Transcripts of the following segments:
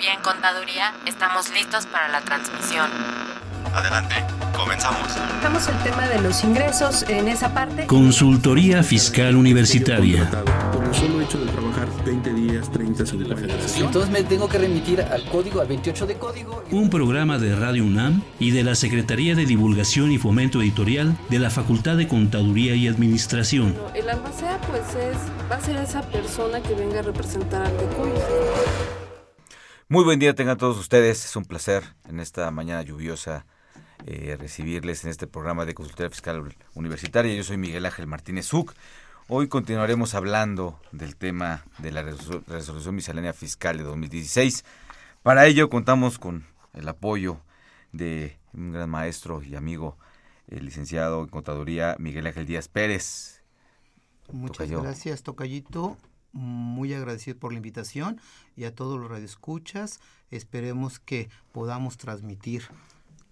y en Contaduría estamos listos para la transmisión. Adelante, comenzamos. Damos el tema de los ingresos en esa parte. Consultoría Fiscal Universitaria. Por el solo hecho de trabajar 20 días, 30 de la federación. Entonces me tengo que remitir al código, al 28 de código. Un programa de Radio UNAM y de la Secretaría de Divulgación y Fomento Editorial de la Facultad de Contaduría y Administración. El albacea pues es, va a ser esa persona que venga a representar al DECUY. Muy buen día tengan todos ustedes. Es un placer en esta mañana lluviosa eh, recibirles en este programa de Consultoría Fiscal Universitaria. Yo soy Miguel Ángel Martínez Zuc. Hoy continuaremos hablando del tema de la resolución miscelánea fiscal de 2016. Para ello contamos con el apoyo de un gran maestro y amigo, el licenciado en Contaduría Miguel Ángel Díaz Pérez. Muchas Tocayo. gracias, Tocayito. Muy agradecido por la invitación y a todos los radioescuchas. Esperemos que podamos transmitir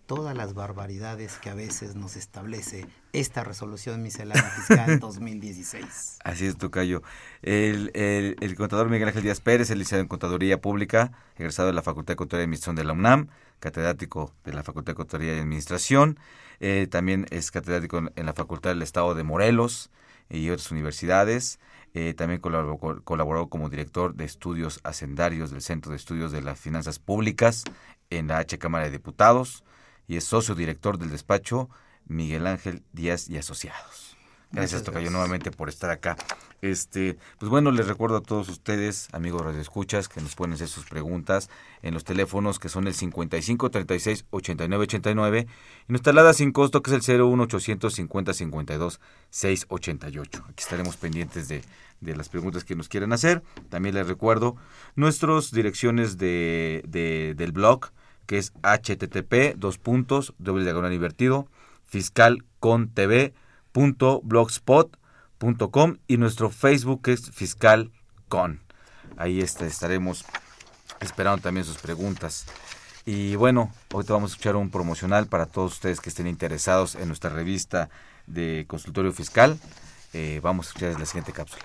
todas las barbaridades que a veces nos establece esta resolución miscelánea fiscal 2016. Así es, Tocayo. El, el, el contador Miguel Ángel Díaz Pérez, el licenciado en Contaduría Pública, egresado de la Facultad de Contaduría y Administración de la UNAM, catedrático de la Facultad de Contaduría y Administración, eh, también es catedrático en, en la Facultad del Estado de Morelos y otras universidades. Eh, también colaboró, colaboró, como director de estudios hacendarios del Centro de Estudios de las Finanzas Públicas en la H Cámara de Diputados y es socio director del despacho Miguel Ángel Díaz y Asociados. Gracias, Muchas Tocayo, gracias. nuevamente por estar acá. Este, pues bueno, les recuerdo a todos ustedes, amigos radioescuchas, que nos pueden hacer sus preguntas en los teléfonos que son el 55 36 89 89 y nuestra alada sin costo que es el 01 850 52 688. Aquí estaremos pendientes de, de las preguntas que nos quieran hacer. También les recuerdo nuestras direcciones de, de- del blog, que es http dos puntos doble diagonal invertido fiscalcontv.blogspot.com y nuestro Facebook es fiscalcon. Ahí este, estaremos esperando también sus preguntas. Y bueno, hoy vamos a escuchar un promocional para todos ustedes que estén interesados en nuestra revista de consultorio fiscal. Eh, vamos a escuchar la siguiente cápsula.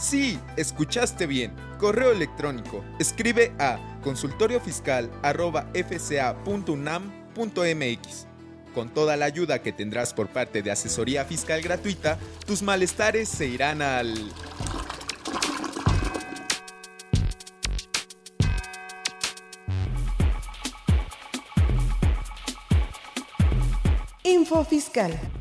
Sí, escuchaste bien. Correo electrónico. Escribe a consultoriofiscal@fca.unam.mx. Con toda la ayuda que tendrás por parte de asesoría fiscal gratuita, tus malestares se irán al Info Fiscal.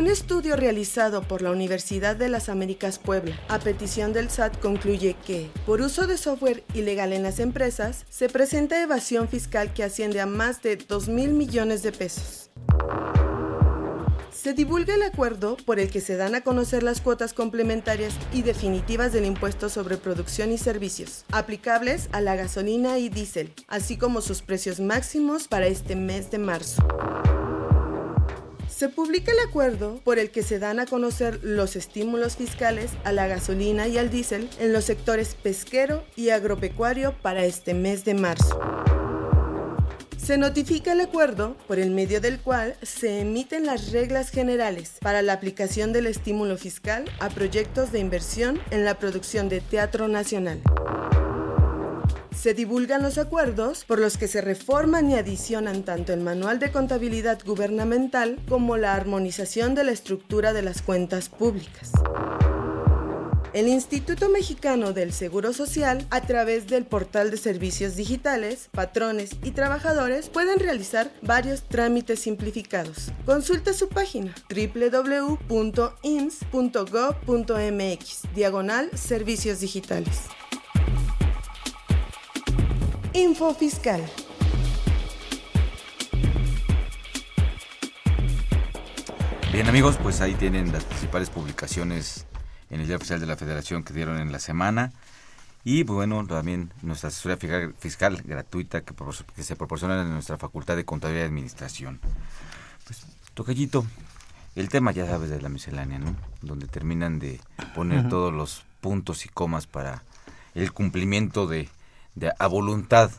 Un estudio realizado por la Universidad de las Américas Puebla a petición del SAT concluye que, por uso de software ilegal en las empresas, se presenta evasión fiscal que asciende a más de 2 mil millones de pesos. Se divulga el acuerdo por el que se dan a conocer las cuotas complementarias y definitivas del impuesto sobre producción y servicios, aplicables a la gasolina y diésel, así como sus precios máximos para este mes de marzo. Se publica el acuerdo por el que se dan a conocer los estímulos fiscales a la gasolina y al diésel en los sectores pesquero y agropecuario para este mes de marzo. Se notifica el acuerdo por el medio del cual se emiten las reglas generales para la aplicación del estímulo fiscal a proyectos de inversión en la producción de teatro nacional. Se divulgan los acuerdos por los que se reforman y adicionan tanto el manual de contabilidad gubernamental como la armonización de la estructura de las cuentas públicas. El Instituto Mexicano del Seguro Social, a través del portal de servicios digitales, patrones y trabajadores, pueden realizar varios trámites simplificados. Consulta su página www.ins.gov.mx, diagonal servicios digitales. Info Fiscal. Bien amigos, pues ahí tienen las principales publicaciones en el Día Oficial de la Federación que dieron en la semana. Y pues, bueno, también nuestra asesoría fiscal gratuita que, que, se proporciona en nuestra Facultad de Contabilidad y Administración. Pues, Tocallito, el tema ya sabes de la miscelánea, ¿no? Donde terminan de poner todos los puntos y comas para el cumplimiento de, de a voluntad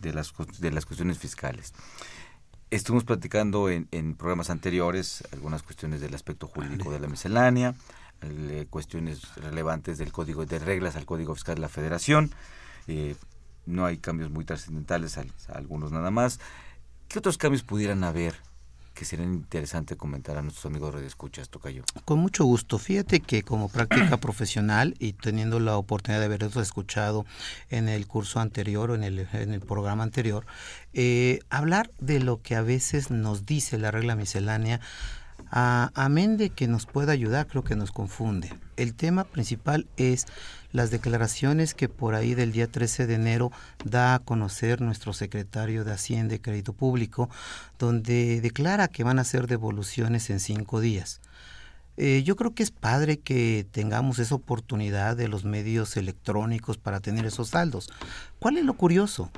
de las, de las cuestiones fiscales. Estuvimos platicando en, programas anteriores algunas cuestiones del aspecto jurídico de la miscelánea, cuestiones relevantes del código de reglas al código fiscal de la Federación. Eh, no hay cambios muy trascendentales, algunos nada más. ¿Qué otros cambios pudieran haber que serían interesante comentar a nuestros amigos de Escuchas, Tocayo? Con mucho gusto. Fíjate que como práctica profesional y teniendo la oportunidad de haberlos escuchado en el curso anterior o en el, en el programa anterior, eh, hablar de lo que a veces nos dice la regla miscelánea amén de que nos pueda ayudar, creo que nos confunde. El tema principal es las declaraciones que por ahí del día 13 de enero da a conocer nuestro secretario de Hacienda y Crédito Público, donde declara que van a ser devoluciones en cinco días. Eh, yo creo que es padre que tengamos esa oportunidad de los medios electrónicos para tener esos saldos. ¿Cuál es lo curioso?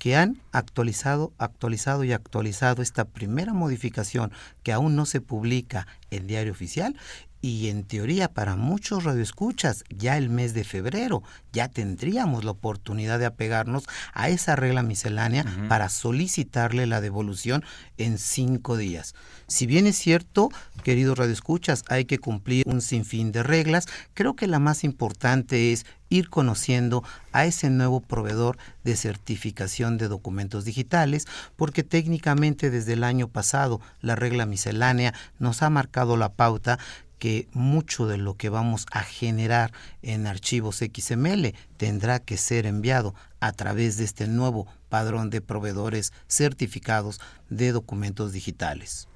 que han actualizado, actualizado y actualizado esta primera modificación que aún no se publica en diario oficial y en teoría para muchos radioescuchas ya el mes de febrero ya tendríamos la oportunidad de apegarnos a esa regla miscelánea para solicitarle la devolución en cinco días. Si bien es cierto, queridos radioescuchas, hay que cumplir un sinfín de reglas, creo que la más importante es ir conociendo a ese nuevo proveedor de certificación de documentos digitales, porque técnicamente desde el año pasado la regla miscelánea nos ha marcado la pauta que mucho de lo que vamos a generar en archivos XML tendrá que ser enviado a través de este nuevo padrón de proveedores certificados de documentos digitales.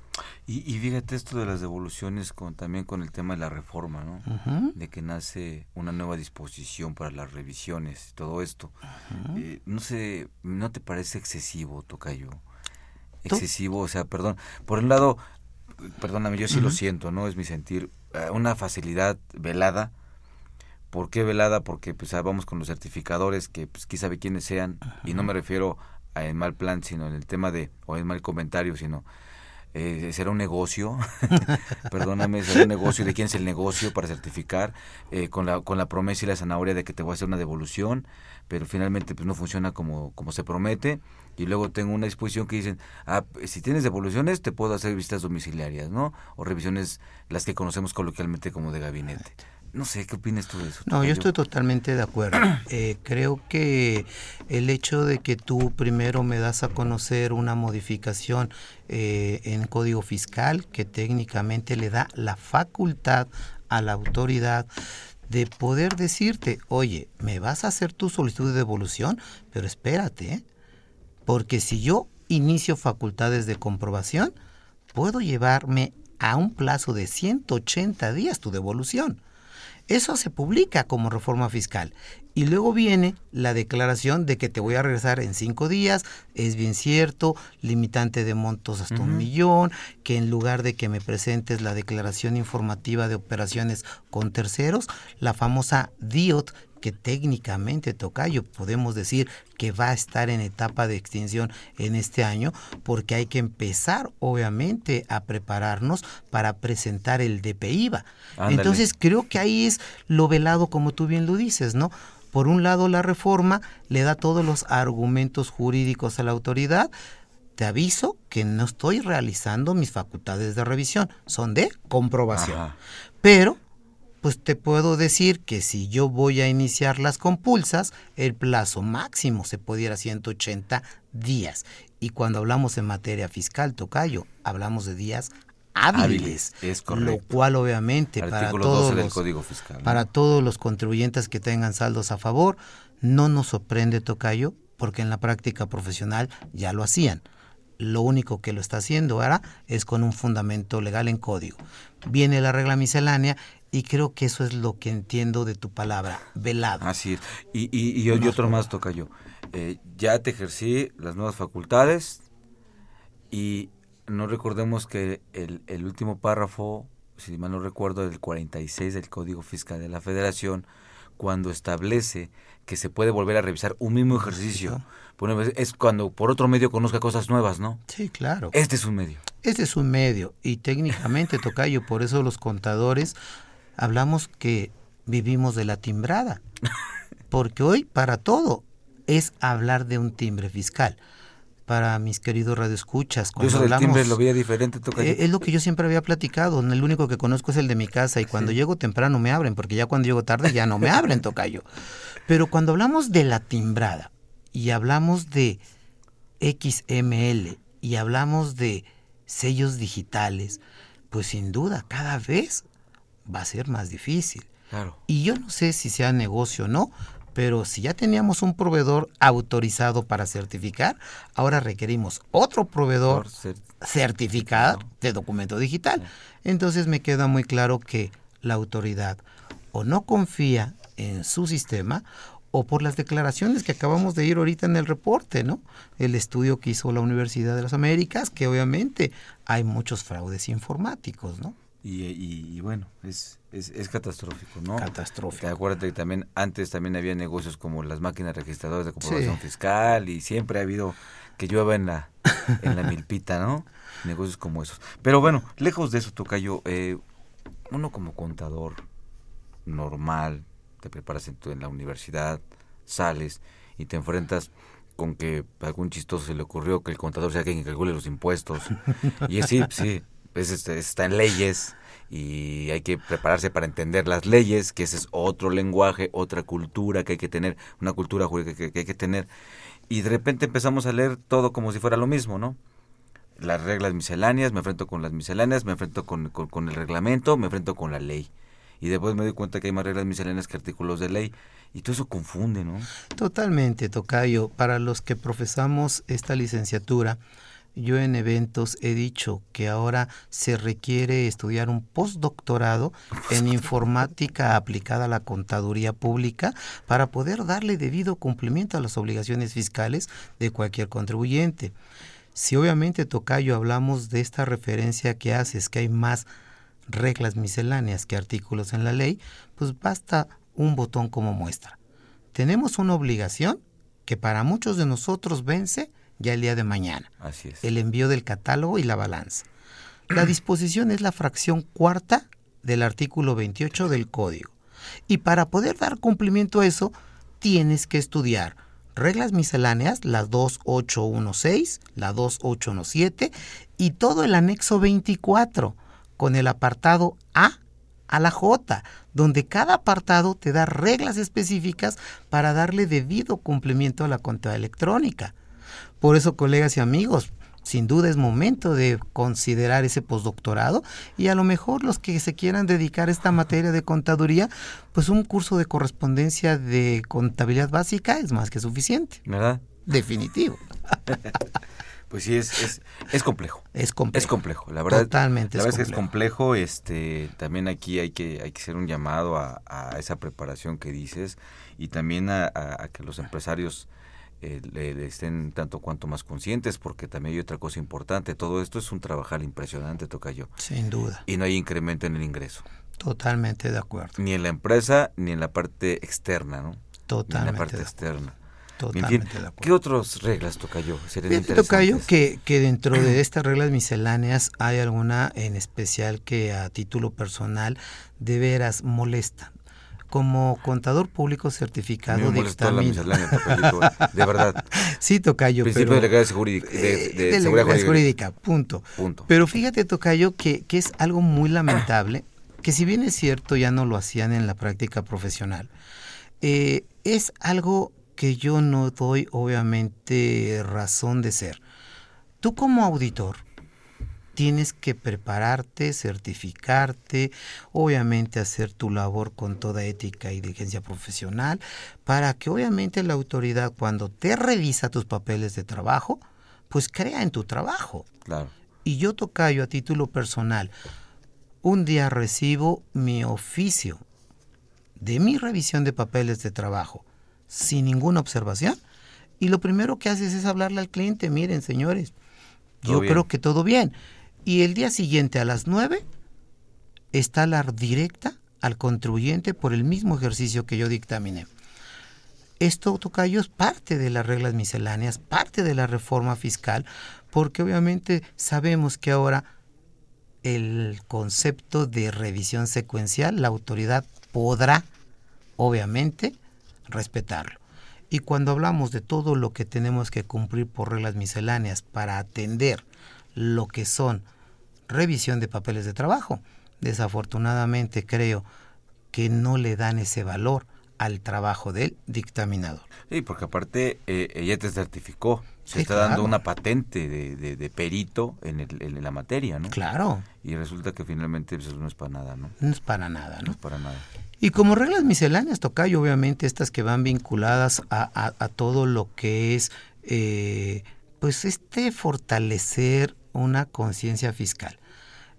Y, fíjate esto de las devoluciones con también con el tema de la reforma, ¿no? De que nace una nueva disposición para las revisiones y todo esto. Eh, no sé, ¿no te parece excesivo, Tocayo? Excesivo, o sea, perdón. Por un lado, perdóname, yo sí lo siento, ¿no? Es mi sentir, eh, una facilidad velada. ¿Por qué velada? Porque pues vamos con los certificadores que pues quién sabe quiénes sean, y no me refiero a en mal plan, sino en el tema de, o en mal comentario, sino eh, será un negocio, perdóname, será un negocio, ¿de quién es el negocio para certificar? Eh, con, la, con la promesa y la zanahoria de que te voy a hacer una devolución, pero finalmente pues no funciona como, como se promete y luego tengo una disposición que dicen, ah, si tienes devoluciones te puedo hacer visitas domiciliarias, ¿no? O revisiones, las que conocemos coloquialmente como de gabinete. No sé, ¿qué opinas tú de eso? No, yo estoy totalmente de acuerdo. Eh, creo que el hecho de que tú primero me das a conocer una modificación eh, en código fiscal que técnicamente le da la facultad a la autoridad de poder decirte, oye, me vas a hacer tu solicitud de devolución, pero espérate, ¿eh? Porque si yo inicio facultades de comprobación, puedo llevarme a un plazo de 180 días tu devolución. Eso se publica como reforma fiscal Y luego viene la declaración de que te voy a regresar en cinco días, es bien cierto, limitante de montos hasta un millón, que en lugar de que me presentes la declaración informativa de operaciones con terceros, la famosa DIOT, que técnicamente Tocayo podemos decir que va a estar en etapa de extinción en este año, porque hay que empezar obviamente a prepararnos para presentar el DPIVA. Entonces creo que ahí es lo velado como tú bien lo dices, ¿no? Por un lado, la reforma le da todos los argumentos jurídicos a la autoridad. Te aviso que no estoy realizando mis facultades de revisión, son de comprobación. Pero, pues te puedo decir que si yo voy a iniciar las compulsas, el plazo máximo se pudiera 180 días. Y cuando hablamos en materia fiscal, Tocayo, hablamos de días hábiles, es lo cual obviamente para todos, los, para todos los contribuyentes que tengan saldos a favor no nos sorprende Tocayo porque en la práctica profesional ya lo hacían. Lo único que lo está haciendo ahora es con un fundamento legal en código. Viene la regla miscelánea y creo que eso es lo que entiendo de tu palabra, velado. Así es. Y, y, y, otro más, Tocayo. Eh, ya te ejercí las nuevas facultades y no recordemos que el, el último párrafo, si mal no recuerdo, del 46 del Código Fiscal de la Federación, cuando establece que se puede volver a revisar un mismo ejercicio. Es cuando por otro medio conozca cosas nuevas, ¿no? Sí, claro. Este es un medio. Este es un medio. Y técnicamente, Tocayo, por eso los contadores hablamos que vivimos de la timbrada. Porque hoy, para todo, es hablar de un timbre fiscal para mis queridos radioescuchas. Cuando yo hablamos, timbre lo veía diferente. Eh, es lo que yo siempre había platicado. El único que conozco es el de mi casa y cuando llego temprano me abren, porque ya cuando llego tarde ya no me abren, tocayo. Pero cuando hablamos de la timbrada y hablamos de XML y hablamos de sellos digitales, pues sin duda cada vez va a ser más difícil. Claro. Y yo no sé si sea negocio o no, pero si ya teníamos un proveedor autorizado para certificar, ahora requerimos otro proveedor certificado de documento digital. Entonces me queda muy claro que la autoridad o no confía en su sistema o por las declaraciones que acabamos de ir ahorita en el reporte, ¿no? El estudio que hizo la Universidad de las Américas, que obviamente hay muchos fraudes informáticos, ¿no? Y, bueno, es, es, catastrófico, ¿no? Catastrófico. Acuérdate que también antes también había negocios como las máquinas registradoras de comprobación fiscal y siempre ha habido que llueva en la, en la milpita, ¿no? Negocios como esos. Pero bueno, lejos de eso, Tocayo, eh, uno como contador normal, te preparas en, en la universidad, sales y te enfrentas con que a algún chistoso se le ocurrió que el contador sea quien calcule los impuestos. Y es, sí, sí, es, este, está en leyes y hay que prepararse para entender las leyes, que ese es otro lenguaje, otra cultura que hay que tener, una cultura jurídica que, hay que tener. Y de repente empezamos a leer todo como si fuera lo mismo, ¿no? Las reglas misceláneas, me enfrento con las misceláneas, me enfrento con, con el reglamento, me enfrento con la ley. Y después me doy cuenta que hay más reglas misceláneas que artículos de ley. Y todo eso confunde, ¿no? Totalmente, Tocayo. Para los que profesamos esta licenciatura, yo en eventos he dicho que ahora se requiere estudiar un postdoctorado en informática aplicada a la contaduría pública para poder darle debido cumplimiento a las obligaciones fiscales de cualquier contribuyente. Si obviamente, Tocayo, hablamos de esta referencia que haces, que hay más reglas misceláneas que artículos en la ley, pues basta un botón como muestra. Tenemos una obligación que para muchos de nosotros vence ya el día de mañana. Así es. El envío del catálogo y la balanza. La disposición es la fracción cuarta del artículo 28 del código. Y para poder dar cumplimiento a eso, tienes que estudiar reglas misceláneas, la 2816, la 2817 y todo el anexo 24 con el apartado A a la J, donde cada apartado te da reglas específicas para darle debido cumplimiento a la cuenta electrónica. Por eso, colegas y amigos, sin duda es momento de considerar ese postdoctorado y a lo mejor los que se quieran dedicar a esta materia de contaduría, pues un curso de correspondencia de contabilidad básica es más que suficiente. ¿Verdad? Definitivo. Pues sí, es, es, es complejo. Es complejo. Es complejo, la verdad. Totalmente. La verdad es, que es complejo. Este, también aquí hay que, hay que hacer un llamado a, a esa preparación que dices y también a, a, que los empresarios eh, le, estén tanto cuanto más conscientes, porque también hay otra cosa importante. Todo esto es un trabajar impresionante, toca yo. Sin duda. Y no hay incremento en el ingreso. Totalmente de acuerdo. Ni en la empresa, ni en la parte externa, ¿no? Totalmente. Ni en la parte externa. Totalmente ¿Qué otras reglas toca yo? Toca yo que, que dentro de estas reglas misceláneas hay alguna en especial que a título personal de veras molesta. Como contador público certificado de de verdad. Sí, Tocayo. Principio pero, de, jurídica, de, de, de seguridad jurídica. punto. punto. Pero fíjate, Tocayo, que, que es algo muy lamentable, que si bien es cierto, ya no lo hacían en la práctica profesional, eh, es algo que yo no doy obviamente razón de ser. Tú como auditor tienes que prepararte, certificarte, obviamente hacer tu labor con toda ética y diligencia profesional, para que obviamente la autoridad cuando te revisa tus papeles de trabajo, pues crea en tu trabajo. Claro. Y yo tocayo a título personal, un día recibo mi oficio de mi revisión de papeles de trabajo sin ninguna observación. Y lo primero que haces es hablarle al cliente, miren señores, yo creo que todo bien. Y el día siguiente a las 9 está la directa al contribuyente por el mismo ejercicio que yo dictaminé. Esto, Tocayo, es parte de las reglas misceláneas, parte de la reforma fiscal, porque obviamente sabemos que ahora el concepto de revisión secuencial, la autoridad podrá, obviamente, respetarlo. Y cuando hablamos de todo lo que tenemos que cumplir por reglas misceláneas para atender lo que son revisión de papeles de trabajo, desafortunadamente creo que no le dan ese valor al trabajo del dictaminador. Sí, porque aparte eh, ella te certificó, se está dando una patente de, de, perito en, el, en, la materia, ¿no? Claro. Y resulta que finalmente pues, eso no es para nada, ¿no? No es para nada, ¿no? No es para nada. Y como reglas misceláneas, Tocayo, obviamente estas que van vinculadas a, todo lo que es, eh, pues este fortalecer una conciencia fiscal.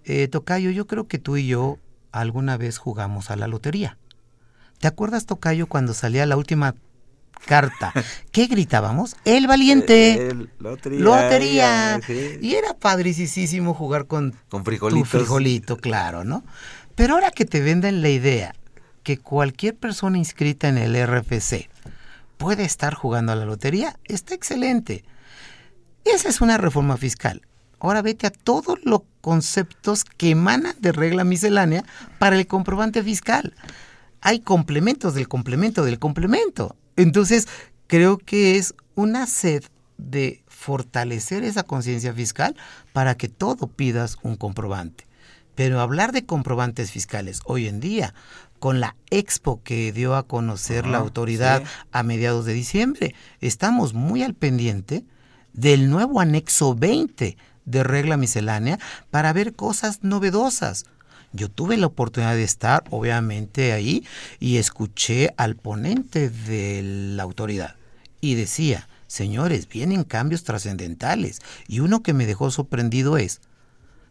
Eh, Tocayo, yo creo que tú y yo alguna vez jugamos a la lotería. ¿Te acuerdas, Tocayo, cuando salía la última carta? ¿Qué gritábamos? El valiente. lotería. lotería. Y era padricísimo jugar con, con frijolitos. tu frijolito, claro, ¿no? Pero ahora que te venden la idea que cualquier persona inscrita en el RFC puede estar jugando a la lotería, está excelente. Esa es una reforma fiscal. Ahora vete a todos los conceptos que emanan de regla miscelánea para el comprobante fiscal. Hay complementos del complemento del complemento. Entonces, creo que es una sed de fortalecer esa conciencia fiscal para que todo pidas un comprobante. Pero hablar de comprobantes fiscales hoy en día con la expo que dio a conocer la autoridad a mediados de diciembre. Estamos muy al pendiente del nuevo anexo 20 de regla miscelánea para ver cosas novedosas. Yo tuve la oportunidad de estar, obviamente, ahí y escuché al ponente de la autoridad y decía, señores, vienen cambios trascendentales y uno que me dejó sorprendido es,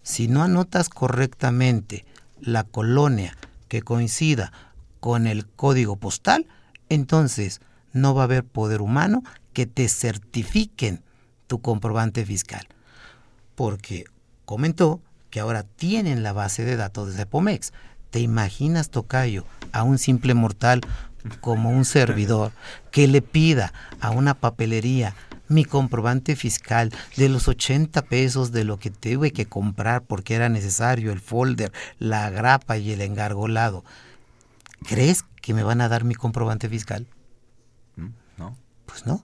si no anotas correctamente la colonia que coincida con el código postal, entonces no va a haber poder humano que te certifiquen tu comprobante fiscal. Porque comentó que ahora tienen la base de datos de Pomex. ¿Te imaginas, Tocayo, a un simple mortal como un servidor que le pida a una papelería mi comprobante fiscal de los 80 pesos de lo que tuve que comprar porque era necesario el folder, la grapa y el engargolado. ¿Crees que me van a dar mi comprobante fiscal? Mm, no. Pues no.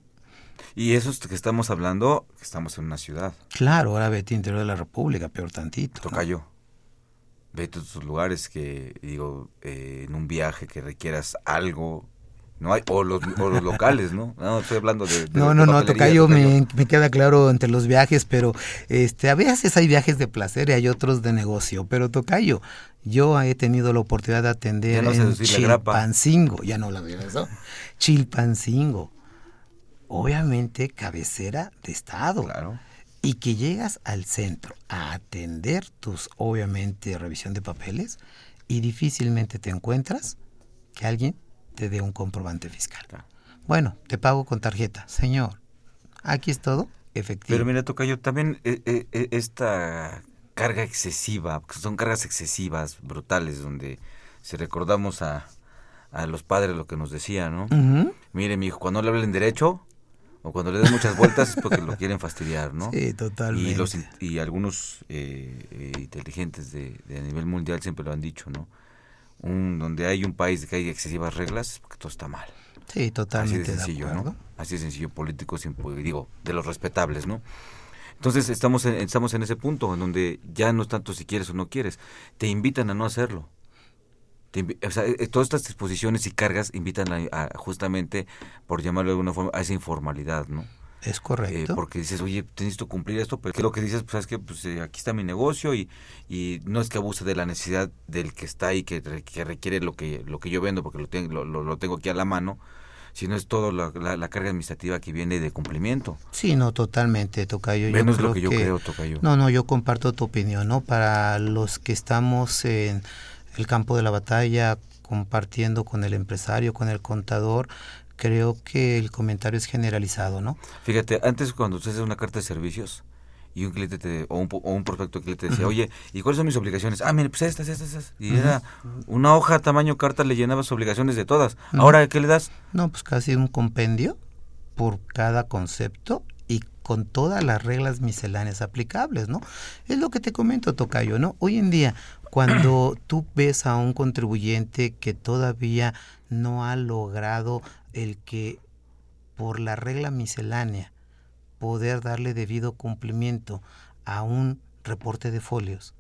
Y eso es que estamos hablando, que estamos en una ciudad. Claro, ahora vete interior de la República, peor tantito. Toca yo. Vete a otros lugares que, digo, eh, en un viaje que requieras algo, no hay, o los, locales, ¿no? No, estoy hablando de... no, no, no, Tocayo, me, me, queda claro entre los viajes, pero este, a veces hay viajes de placer y hay otros de negocio, pero Tocayo, yo he tenido la oportunidad de atender en Chilpancingo, ya no la veo eso, Chilpancingo, obviamente cabecera de Estado. Claro. y que llegas al centro a atender tus, obviamente, revisión de papeles y difícilmente te encuentras que alguien te dé un comprobante fiscal. Bueno, te pago con tarjeta. Señor, aquí es todo efectivo. Pero mira, Tocayo, también eh, eh, eh, esta carga excesiva, son cargas excesivas, brutales, donde si recordamos a, a los padres lo que nos decían, ¿no? Mire, mi hijo, cuando le hablen derecho, o cuando le den muchas vueltas es porque lo quieren fastidiar, ¿no? Sí, totalmente. Y, los, y algunos inteligentes de, de, a nivel mundial siempre lo han dicho, ¿no? Un, donde hay un país que hay excesivas reglas es porque todo está mal. Sí, totalmente. Así de sencillo, ¿no? Así de sencillo, político, digo, de los respetables, ¿no? Entonces estamos en, estamos en ese punto en donde ya no es tanto si quieres o no quieres, te invitan a no hacerlo. O sea, eh, todas estas disposiciones y cargas invitan a, justamente, por llamarlo de alguna forma, a esa informalidad, ¿no? Es correcto. Eh, porque dices, oye, tienes que cumplir esto, pero ¿qué es lo que dices? Pues es que pues, eh, aquí está mi negocio y, y no es que abuse de la necesidad del que está ahí, que, que requiere lo que, lo que yo vendo, porque lo tengo, lo, lo tengo aquí a la mano, sino es todo la, la, carga administrativa que viene de cumplimiento. Sí, no, totalmente, Tocayo. Menos lo que yo creo, Tocayo. No, no, yo comparto tu opinión, ¿no? Para los que estamos en el campo de la batalla, compartiendo con el empresario, con el contador, creo que el comentario es generalizado, ¿no? Fíjate, antes cuando usted hace una carta de servicios, y un cliente te, o, un, o un prospecto que te decía, oye, ¿y cuáles son mis obligaciones? Ah, mire, pues estas, estas, estas. Y era una hoja tamaño carta, le llenabas obligaciones de todas. Ahora, ¿qué le das? No, pues casi un compendio por cada concepto con todas las reglas misceláneas aplicables, ¿no? Es lo que te comento, Tocayo, ¿no? Hoy en día, cuando tú ves a un contribuyente que todavía no ha logrado el que por la regla miscelánea poder darle debido cumplimiento a un reporte de folios,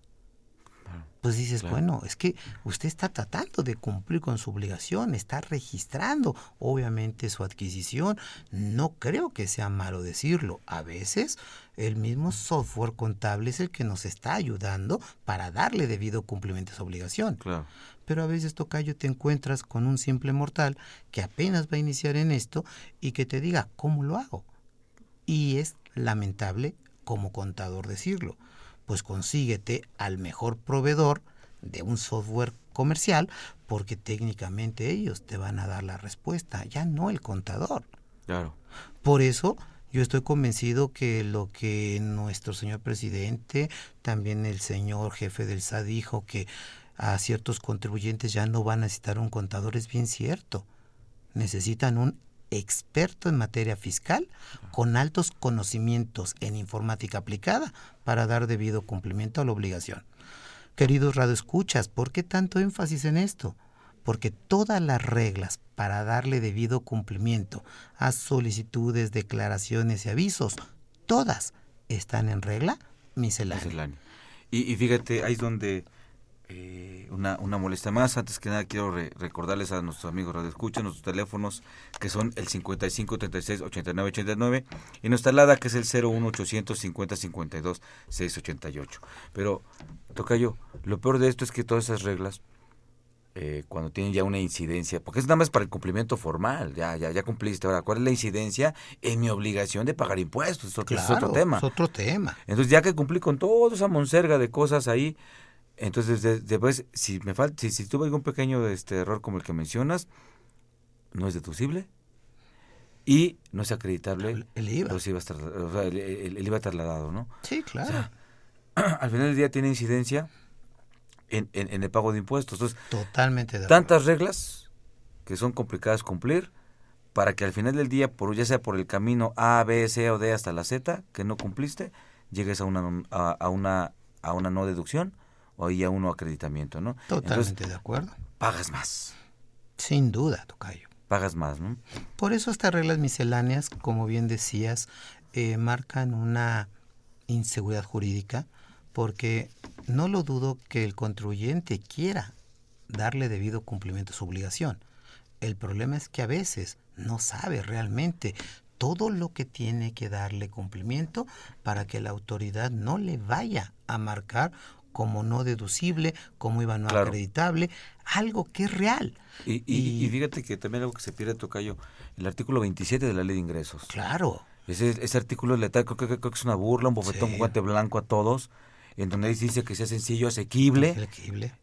pues dices, bueno, es que usted está tratando de cumplir con su obligación, está registrando obviamente su adquisición. No creo que sea malo decirlo. A veces el mismo software contable es el que nos está ayudando para darle debido cumplimiento a su obligación. Pero a veces, Tocayo, te encuentras con un simple mortal que apenas va a iniciar en esto y que te diga, ¿cómo lo hago? Y es lamentable como contador decirlo, pues consíguete al mejor proveedor de un software comercial porque técnicamente ellos te van a dar la respuesta, ya no el contador. Claro. Por eso yo estoy convencido que lo que nuestro señor presidente, también el señor jefe del SA dijo que a ciertos contribuyentes ya no van a necesitar un contador es bien cierto. Necesitan un experto en materia fiscal con altos conocimientos en informática aplicada para dar debido cumplimiento a la obligación. Queridos radioescuchas, ¿por qué tanto énfasis en esto? Porque todas las reglas para darle debido cumplimiento a solicitudes, declaraciones y avisos, todas están en regla miscelánea. Y, y fíjate, ahí es donde eh, una, una molestia más. Antes que nada quiero recordarles a nuestros amigos Radio Escucha nuestros teléfonos que son el 55 36 89 89 y nuestra alada que es el 01 850 52 688. Pero, Tocayo, lo peor de esto es que todas esas reglas eh, cuando tienen ya una incidencia, porque es nada más para el cumplimiento formal, ya, ya, ya cumpliste. Ahora, ¿cuál es la incidencia? En mi obligación de pagar impuestos, es otro, es otro tema. Es otro tema. Entonces, ya que cumplí con toda esa monserga de cosas ahí, entonces, después, si me falta, si, si tuve algún pequeño este error como el que mencionas, no es deducible y no es acreditable el, IVA. o sea, el, IVA trasladado, ¿no? Sí, claro. al final del día tiene incidencia en, en, el pago de impuestos. Entonces, Totalmente de Tantas reglas que son complicadas cumplir para que al final del día, por ya sea por el camino A, B, C o D hasta la Z que no cumpliste, llegues a una, a, a una, a una no deducción o a uno acreditamiento, ¿no? Totalmente de acuerdo. Pagas más. Sin duda, Tocayo. Pagas más, ¿no? Por eso estas reglas misceláneas, como bien decías, eh, marcan una inseguridad jurídica, porque no lo dudo que el contribuyente quiera darle debido cumplimiento a su obligación. El problema es que a veces no sabe realmente todo lo que tiene que darle cumplimiento para que la autoridad no le vaya a marcar como no deducible, como iba no acreditable, algo que es real. Y, y, fíjate que también algo que se pierde, Tocayo, el artículo 27 de la ley de ingresos. Claro. Ese, ese artículo letal creo, que creo que es una burla, un bofetón sí. guante blanco a todos, en donde dice que sea sencillo, asequible. Asequible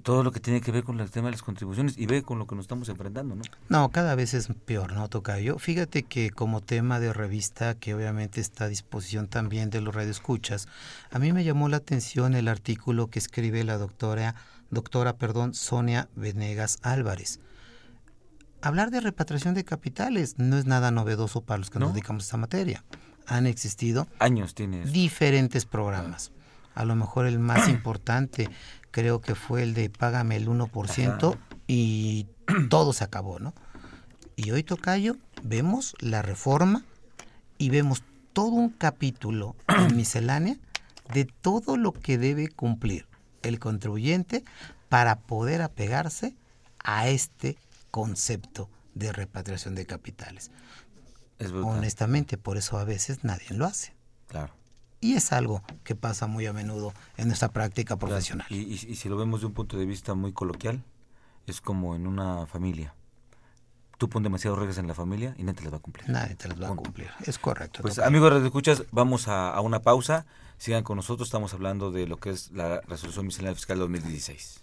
todo lo que tiene que ver con el tema de las contribuciones y ve con lo que nos estamos enfrentando, ¿no? No, cada vez es peor, ¿no, Tocayo? Fíjate que como tema de revista, que obviamente está a disposición también de los radioescuchas, a mí me llamó la atención el artículo que escribe la doctora, doctora, perdón, Sonia Venegas Álvarez. Hablar de repatriación de capitales no es nada novedoso para los que ¿No? nos dedicamos a esta materia. Han existido años tiene diferentes programas. A lo mejor el más importante creo que fue el de págame el 1% Ajá. y todo se acabó, ¿no? Y hoy, Tocayo, vemos la reforma y vemos todo un capítulo en miscelánea de todo lo que debe cumplir el contribuyente para poder apegarse a este concepto de repatriación de capitales. Honestamente, por eso a veces nadie lo hace. Claro. Y es algo que pasa muy a menudo en nuestra práctica profesional. Y, y, y, si lo vemos de un punto de vista muy coloquial, es como en una familia. Tú pones demasiadas reglas en la familia y nadie te las va a cumplir. Nadie te las va a cumplir. Es correcto. Pues amigos de escuchas, vamos a, a, una pausa. Sigan con nosotros. Estamos hablando de lo que es la resolución miscelánea fiscal 2016.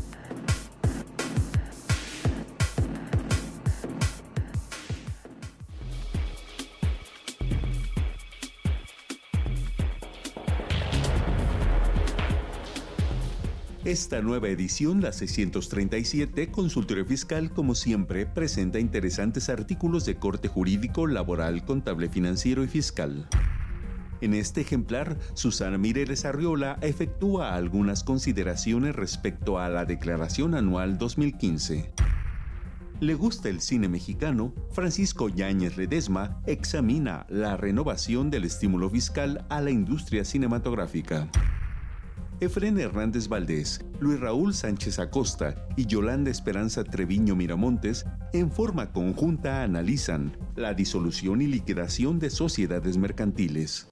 Esta nueva edición, la 637, Consultorio Fiscal, como siempre, presenta interesantes artículos de corte jurídico, laboral, contable, financiero y fiscal. En este ejemplar, Susana Mireles Arriola efectúa algunas consideraciones respecto a la Declaración Anual 2015. ¿Le gusta el cine mexicano? Francisco Yáñez Ledesma examina la renovación del estímulo fiscal a la industria cinematográfica. Efren Hernández Valdés, Luis Raúl Sánchez Acosta y Yolanda Esperanza Treviño Miramontes en forma conjunta analizan la disolución y liquidación de sociedades mercantiles.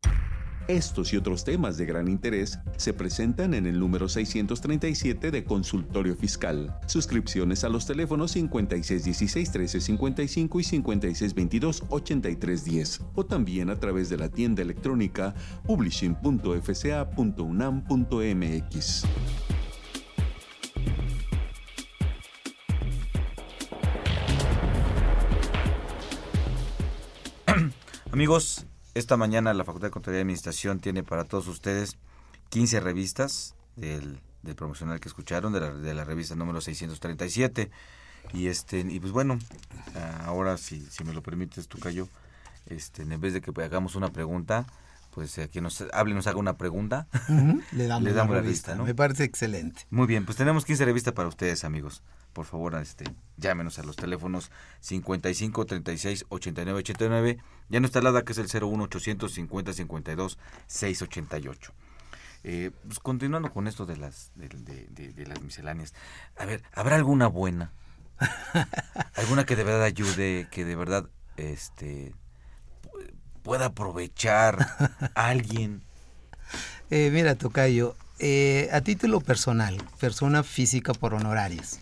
Estos y otros temas de gran interés se presentan en el número 637 de Consultorio Fiscal. Suscripciones a los teléfonos 5616-1355 y 5622-8310 o también a través de la tienda electrónica publishing.fca.unam.mx. Amigos, esta mañana la Facultad de Contaduría y Administración tiene para todos ustedes 15 revistas del, del promocional que escucharon, de la, de la, revista número 637. Y este y pues bueno, ahora si, si me lo permites, Tucayo, este, en vez de que hagamos una pregunta, pues a quien nos hable nos haga una pregunta, uh -huh. le damos, le damos la, revista. ¿no? Me parece excelente. Muy bien, pues tenemos 15 revistas para ustedes, amigos. Por favor, este, llámenos a los teléfonos 55 36 89 89. Ya no está la que es el 01 850 52 688. Eh, pues continuando con esto de las de, de, de, de, las misceláneas, a ver, ¿habrá alguna buena? ¿Alguna que de verdad ayude, que de verdad este pueda aprovechar alguien? Eh, mira, Tocayo, eh, a título personal, persona física por honorarios,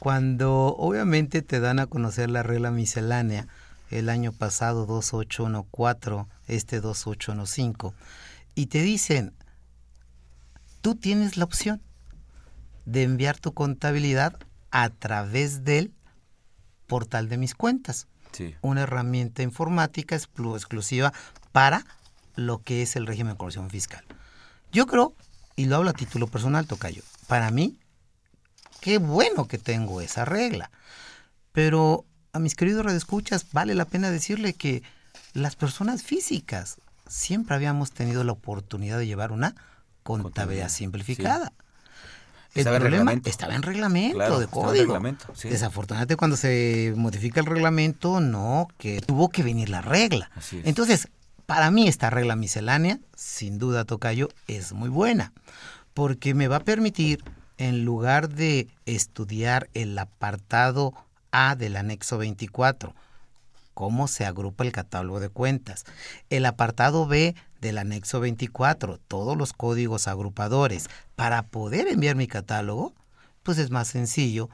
cuando obviamente te dan a conocer la regla miscelánea, el año pasado 2814, este 2815, y te dicen, tú tienes la opción de enviar tu contabilidad a través del portal de mis cuentas. Sí. Una herramienta informática exclusiva para lo que es el régimen de corrección fiscal. Yo creo, y lo hablo a título personal, Tocayo, para mí, qué bueno que tengo esa regla. Pero a mis queridos redescuchas, vale la pena decirle que las personas físicas siempre habíamos tenido la oportunidad de llevar una contabilidad simplificada. El estaba problema en estaba en reglamento de código. Desafortunadamente cuando se modifica el reglamento, no, que tuvo que venir la regla. Entonces, para mí esta regla miscelánea, sin duda Tocayo, es muy buena, porque me va a permitir, en lugar de estudiar el apartado A del anexo 24, cómo se agrupa el catálogo de cuentas, el apartado B del anexo 24, todos los códigos agrupadores, para poder enviar mi catálogo, pues es más sencillo,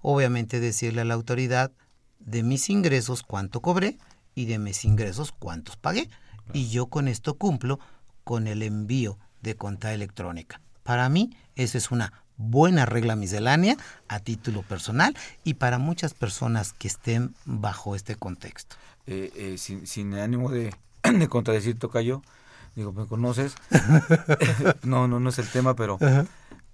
obviamente decirle a la autoridad de mis ingresos cuánto cobré y de mis ingresos cuántos pagué. Y yo con esto cumplo con el envío de cuenta electrónica. Para mí, eso es una buena regla miscelánea a título personal y para muchas personas que estén bajo este contexto. Eh, eh, sin, sin ánimo de, de contradecir Tocayo, digo, ¿me conoces? no, no, no es el tema, pero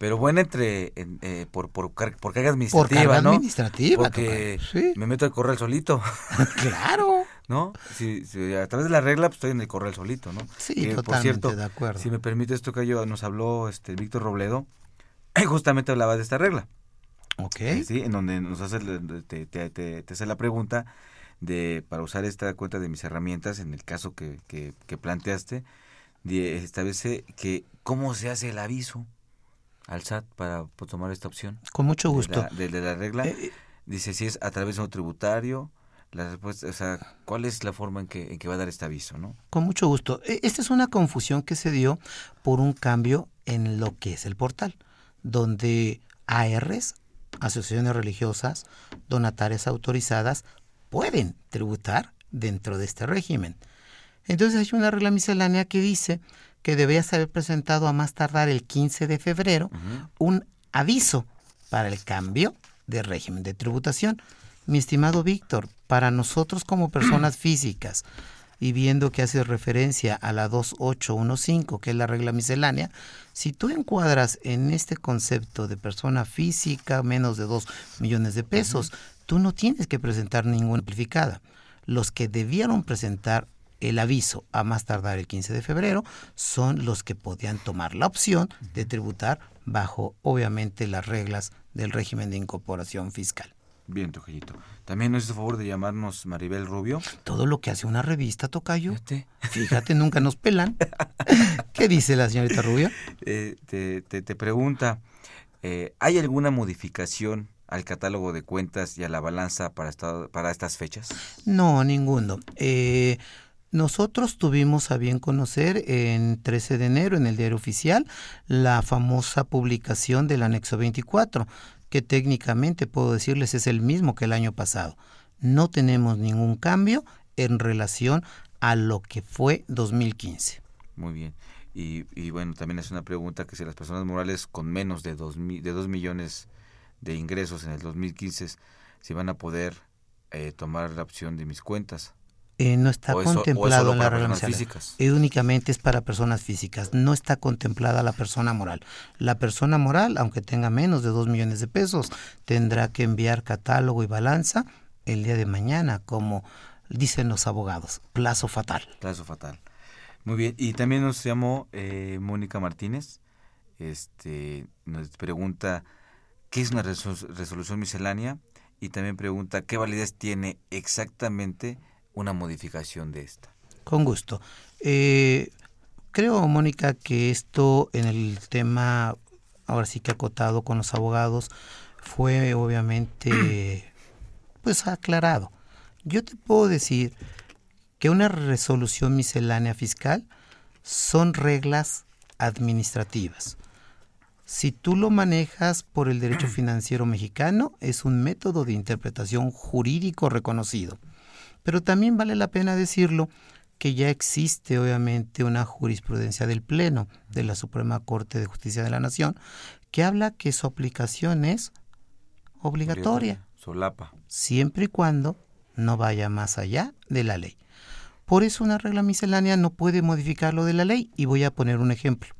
pero bueno entre eh, por, por, por carga administrativa, por carga ¿no? administrativa, porque me meto al correo solito. claro. ¿No? Si, a través de la regla pues, estoy en el correo solito, ¿no? Sí, totalmente por cierto, de acuerdo. Si me permite esto que yo nos habló este Víctor Robledo, justamente hablaba de esta regla. Ok. Sí, en donde nos hace te, te, te, te hace la pregunta de para usar esta cuenta de mis herramientas en el caso que, que, que planteaste establece que cómo se hace el aviso al SAT para pues, tomar esta opción. Con mucho gusto. De la, regla. Eh, eh. dice si es a través de un tributario, la respuesta, o sea, ¿cuál es la forma en que, en que va a dar este aviso, no? Con mucho gusto. E, esta es una confusión que se dio por un cambio en lo que es el portal, donde ARs, asociaciones religiosas, donatarias autorizadas, pueden tributar dentro de este régimen. Entonces hay una regla miscelánea que dice que debías haber presentado a más tardar el 15 de febrero un aviso para el cambio de régimen de tributación. Mi estimado Víctor, para nosotros como personas físicas, y viendo que hace referencia a la 2815, que es la regla miscelánea, si tú encuadras en este concepto de persona física menos de 2 millones de pesos, tú no tienes que presentar ninguna amplificada. Los que debieron presentar el aviso a más tardar el 15 de febrero son los que podían tomar la opción de tributar bajo obviamente las reglas del régimen de incorporación fiscal. Bien, Tocayito. También nos hizo favor de llamarnos Maribel Rubio. Todo lo que hace una revista, Tocayo. Fíjate, nunca nos pelan. ¿Qué dice la señorita Rubio? Eh, te, te, pregunta, eh, ¿hay alguna modificación al catálogo de cuentas y a la balanza para, para estas fechas? No, ninguno. Eh, nosotros tuvimos a bien conocer en 13 de enero en el diario oficial la famosa publicación del anexo 24, que técnicamente puedo decirles es el mismo que el año pasado. No tenemos ningún cambio en relación a lo que fue 2015. Muy bien. Y, bueno, también es una pregunta que si las personas morales con menos de 2 de dos millones de ingresos en el 2015, si van a poder eh, tomar la opción de mis cuentas. Eh, no está contemplado en la regla físicas. Eh, únicamente es para personas físicas, no está contemplada la persona moral. La persona moral, aunque tenga menos de 2 millones de pesos, tendrá que enviar catálogo y balanza el día de mañana, como dicen los abogados, plazo fatal. Plazo fatal. Muy bien, y también nos llamó eh, Mónica Martínez, este, nos pregunta qué es una resolución miscelánea y también pregunta qué validez tiene exactamente una modificación de esta. Con gusto. Eh, creo, Mónica, que esto en el tema, ahora sí que acotado con los abogados, fue obviamente pues aclarado. Yo te puedo decir que una resolución miscelánea fiscal son reglas administrativas. Si tú lo manejas por el derecho financiero mexicano, es un método de interpretación jurídico reconocido. Pero también vale la pena decirlo que ya existe obviamente una jurisprudencia del Pleno de la Suprema Corte de Justicia de la Nación que habla que su aplicación es obligatoria. Solapa. Siempre y cuando no vaya más allá de la ley. Por eso una regla miscelánea no puede modificar lo de la ley y voy a poner un ejemplo.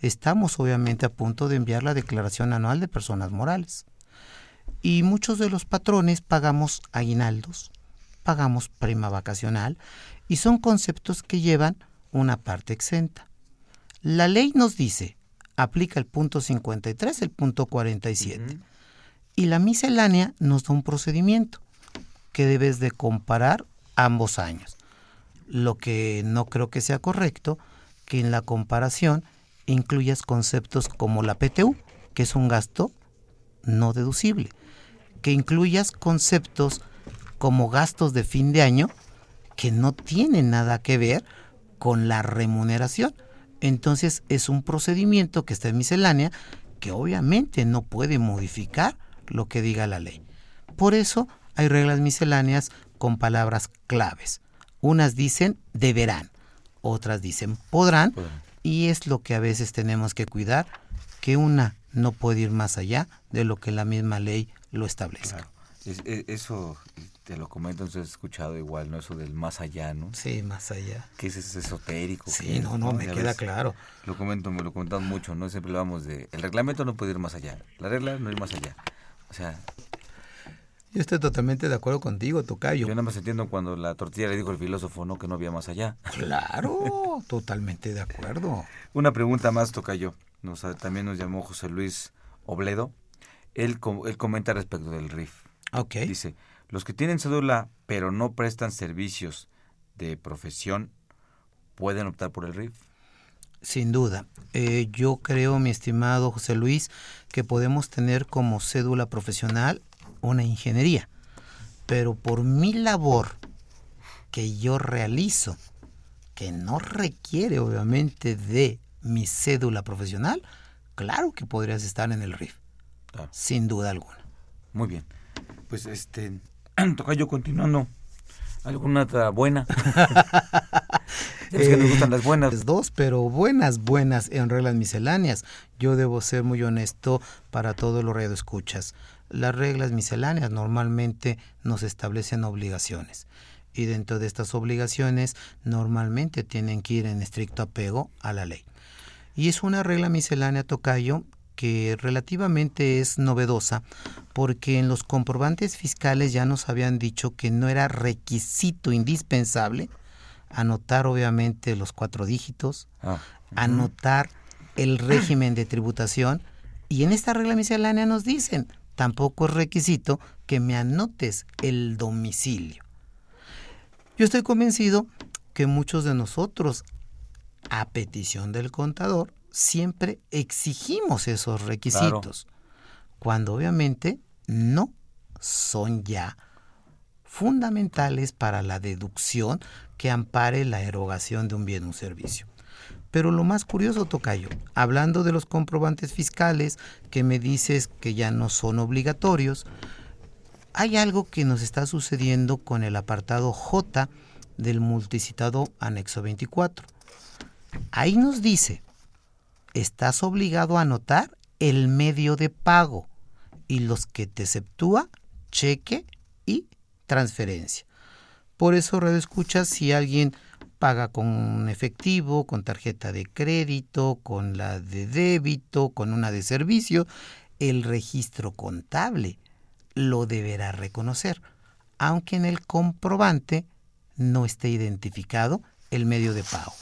Estamos obviamente a punto de enviar la declaración anual de personas morales. Y muchos de los patrones pagamos aguinaldos, pagamos prima vacacional y son conceptos que llevan una parte exenta. La ley nos dice, aplica el punto 53, el punto 47. Y la miscelánea nos da un procedimiento que debes de comparar ambos años. Lo que no creo que sea correcto, que en la comparación incluyas conceptos como la PTU, que es un gasto no deducible, que incluyas conceptos como gastos de fin de año que no tienen nada que ver con la remuneración. Entonces es un procedimiento que está en miscelánea que obviamente no puede modificar lo que diga la ley. Por eso hay reglas misceláneas con palabras claves. Unas dicen deberán, otras dicen podrán, y es lo que a veces tenemos que cuidar, que una no puede ir más allá de lo que la misma ley lo establece. E, eso te lo comento, entonces he escuchado igual, ¿no? Eso del más allá, ¿no? Sí, más allá. Que es, es esotérico. Sí, no, no, me queda claro. Lo comento, me lo comentamos mucho, ¿no? Siempre hablamos de, el reglamento no puede ir más allá, la regla no ir más allá. O sea... Yo estoy totalmente de acuerdo contigo, Tocayo. Yo nada más entiendo cuando la tortilla le dijo al filósofo, ¿no? Que no había más allá. Claro, totalmente de acuerdo. Una pregunta más, Tocayo. Nos, también nos llamó José Luis Obledo. Él, él comenta respecto del RIF. Ok. Dice, los que tienen cédula pero no prestan servicios de profesión, ¿pueden optar por el RIF? Sin duda. Eh, yo creo, mi estimado José Luis, que podemos tener como cédula profesional una ingeniería. Pero por mi labor que yo realizo, que no requiere obviamente de mi cédula profesional, claro que podrías estar en el RIF. Sin duda alguna. Muy bien. Pues este, toca yo continuando. ¿Alguna otra buena? es que nos gustan las buenas. Dos, pero buenas, buenas en reglas misceláneas. Yo debo ser muy honesto para todos los escuchas. Las reglas misceláneas normalmente nos establecen obligaciones y dentro de estas obligaciones normalmente tienen que ir en estricto apego a la ley. Y es una regla miscelánea, Tocayo, que relativamente es novedosa porque en los comprobantes fiscales ya nos habían dicho que no era requisito indispensable anotar obviamente los cuatro dígitos, ah, anotar el régimen de tributación y en esta regla miscelánea nos dicen, tampoco es requisito que me anotes el domicilio. Yo estoy convencido que muchos de nosotros, a petición del contador, siempre exigimos esos requisitos, cuando obviamente no son ya fundamentales para la deducción que ampare la erogación de un bien o un servicio. Pero lo más curioso, Tocayo, hablando de los comprobantes fiscales que me dices que ya no son obligatorios, hay algo que nos está sucediendo con el apartado J del multicitado anexo 24. Ahí nos dice estás obligado a anotar el medio de pago y los que te exceptúa cheque y transferencia. Por eso, redescuchas si alguien paga con efectivo, con tarjeta de crédito, con la de débito, con una de servicio, el registro contable lo deberá reconocer, aunque en el comprobante no esté identificado el medio de pago.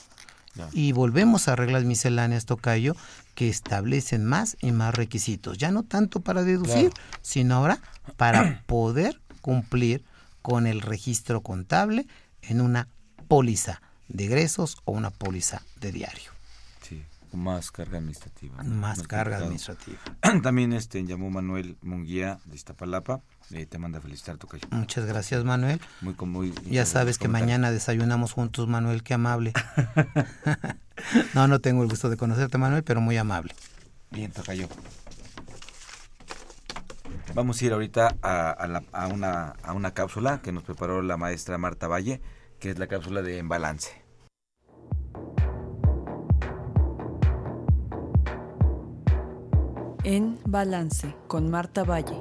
Y volvemos a reglas misceláneas, Tocayo, que establecen más y más requisitos. Ya no tanto para deducir, sino ahora para poder cumplir con el registro contable en una póliza de egresos o una póliza de diario. Sí, más carga administrativa. Más, carga administrativa. También este, llamó Manuel Munguía de Iztapalapa eh, te manda felicitar, Tocayo. Muchas gracias, Manuel. Muy, muy, ya sabes que mañana desayunamos juntos, Manuel, qué amable. no, no tengo el gusto de conocerte, Manuel, pero muy amable. Bien, Tocayo. Vamos a ir ahorita a, a, una, a una cápsula que nos preparó la maestra Marta Valle, que es la cápsula de En Balance. En Balance con Marta Valle.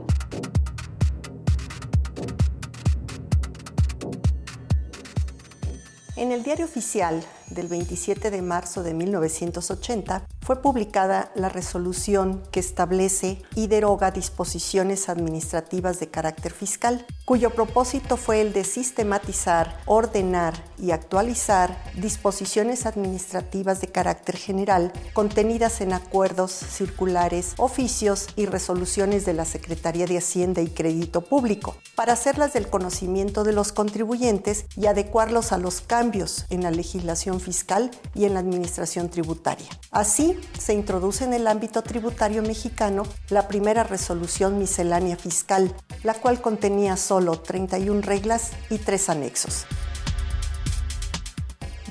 En el diario oficial del 27 de marzo de 1980 fue publicada la resolución que establece y deroga disposiciones administrativas de carácter fiscal, cuyo propósito fue el de sistematizar, ordenar y actualizar disposiciones administrativas de carácter general contenidas en acuerdos, circulares, oficios y resoluciones de la Secretaría de Hacienda y Crédito Público, para hacerlas del conocimiento de los contribuyentes y adecuarlos a los cambios en la legislación fiscal y en la administración tributaria. Así, se introduce en el ámbito tributario mexicano la primera resolución miscelánea fiscal, la cual contenía solo 31 reglas y tres anexos.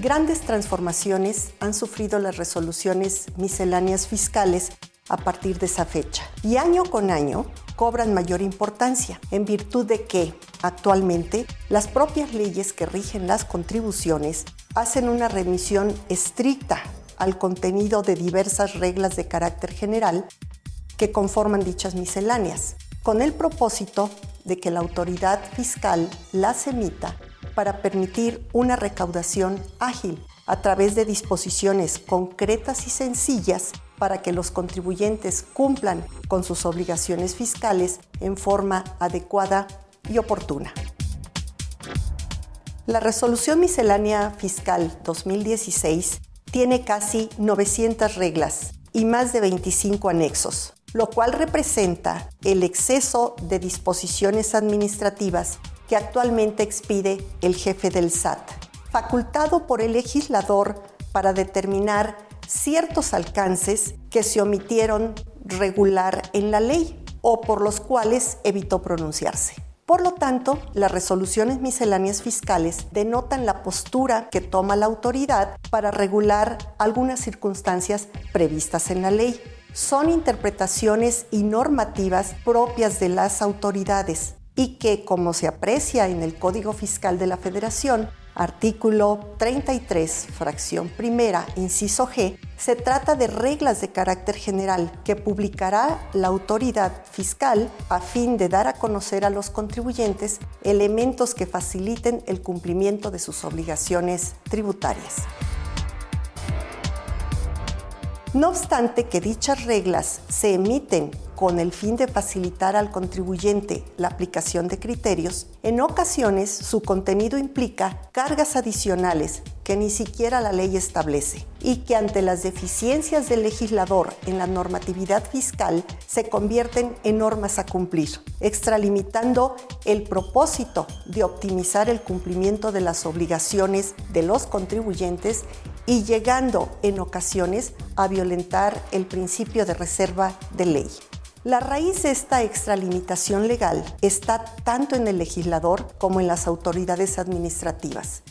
Grandes transformaciones han sufrido las resoluciones misceláneas fiscales a partir de esa fecha y año con año cobran mayor importancia en virtud de que actualmente las propias leyes que rigen las contribuciones hacen una remisión estricta al contenido de diversas reglas de carácter general que conforman dichas misceláneas, con el propósito de que la autoridad fiscal las emita para permitir una recaudación ágil a través de disposiciones concretas y sencillas para que los contribuyentes cumplan con sus obligaciones fiscales en forma adecuada y oportuna. La Resolución Miscelánea Fiscal 2016 tiene casi 900 reglas y más de 25 anexos, lo cual representa el exceso de disposiciones administrativas que actualmente expide el jefe del SAT, facultado por el legislador para determinar ciertos alcances que se omitieron regular en la ley o por los cuales evitó pronunciarse. Por lo tanto, las resoluciones misceláneas fiscales denotan la postura que toma la autoridad para regular algunas circunstancias previstas en la ley. Son interpretaciones y normativas propias de las autoridades, y que, como se aprecia en el Código Fiscal de la Federación, artículo 33, fracción primera, inciso G, se trata de reglas de carácter general que publicará la autoridad fiscal a fin de dar a conocer a los contribuyentes elementos que faciliten el cumplimiento de sus obligaciones tributarias. No obstante que dichas reglas se emiten con el fin de facilitar al contribuyente la aplicación de criterios, en ocasiones su contenido implica cargas adicionales que ni siquiera la ley establece y que ante las deficiencias del legislador en la normatividad fiscal se convierten en normas a cumplir, extralimitando el propósito de optimizar el cumplimiento de las obligaciones de los contribuyentes y llegando en ocasiones a violentar el principio de reserva de ley. La raíz de esta extralimitación legal está tanto en el legislador como en las autoridades administrativas.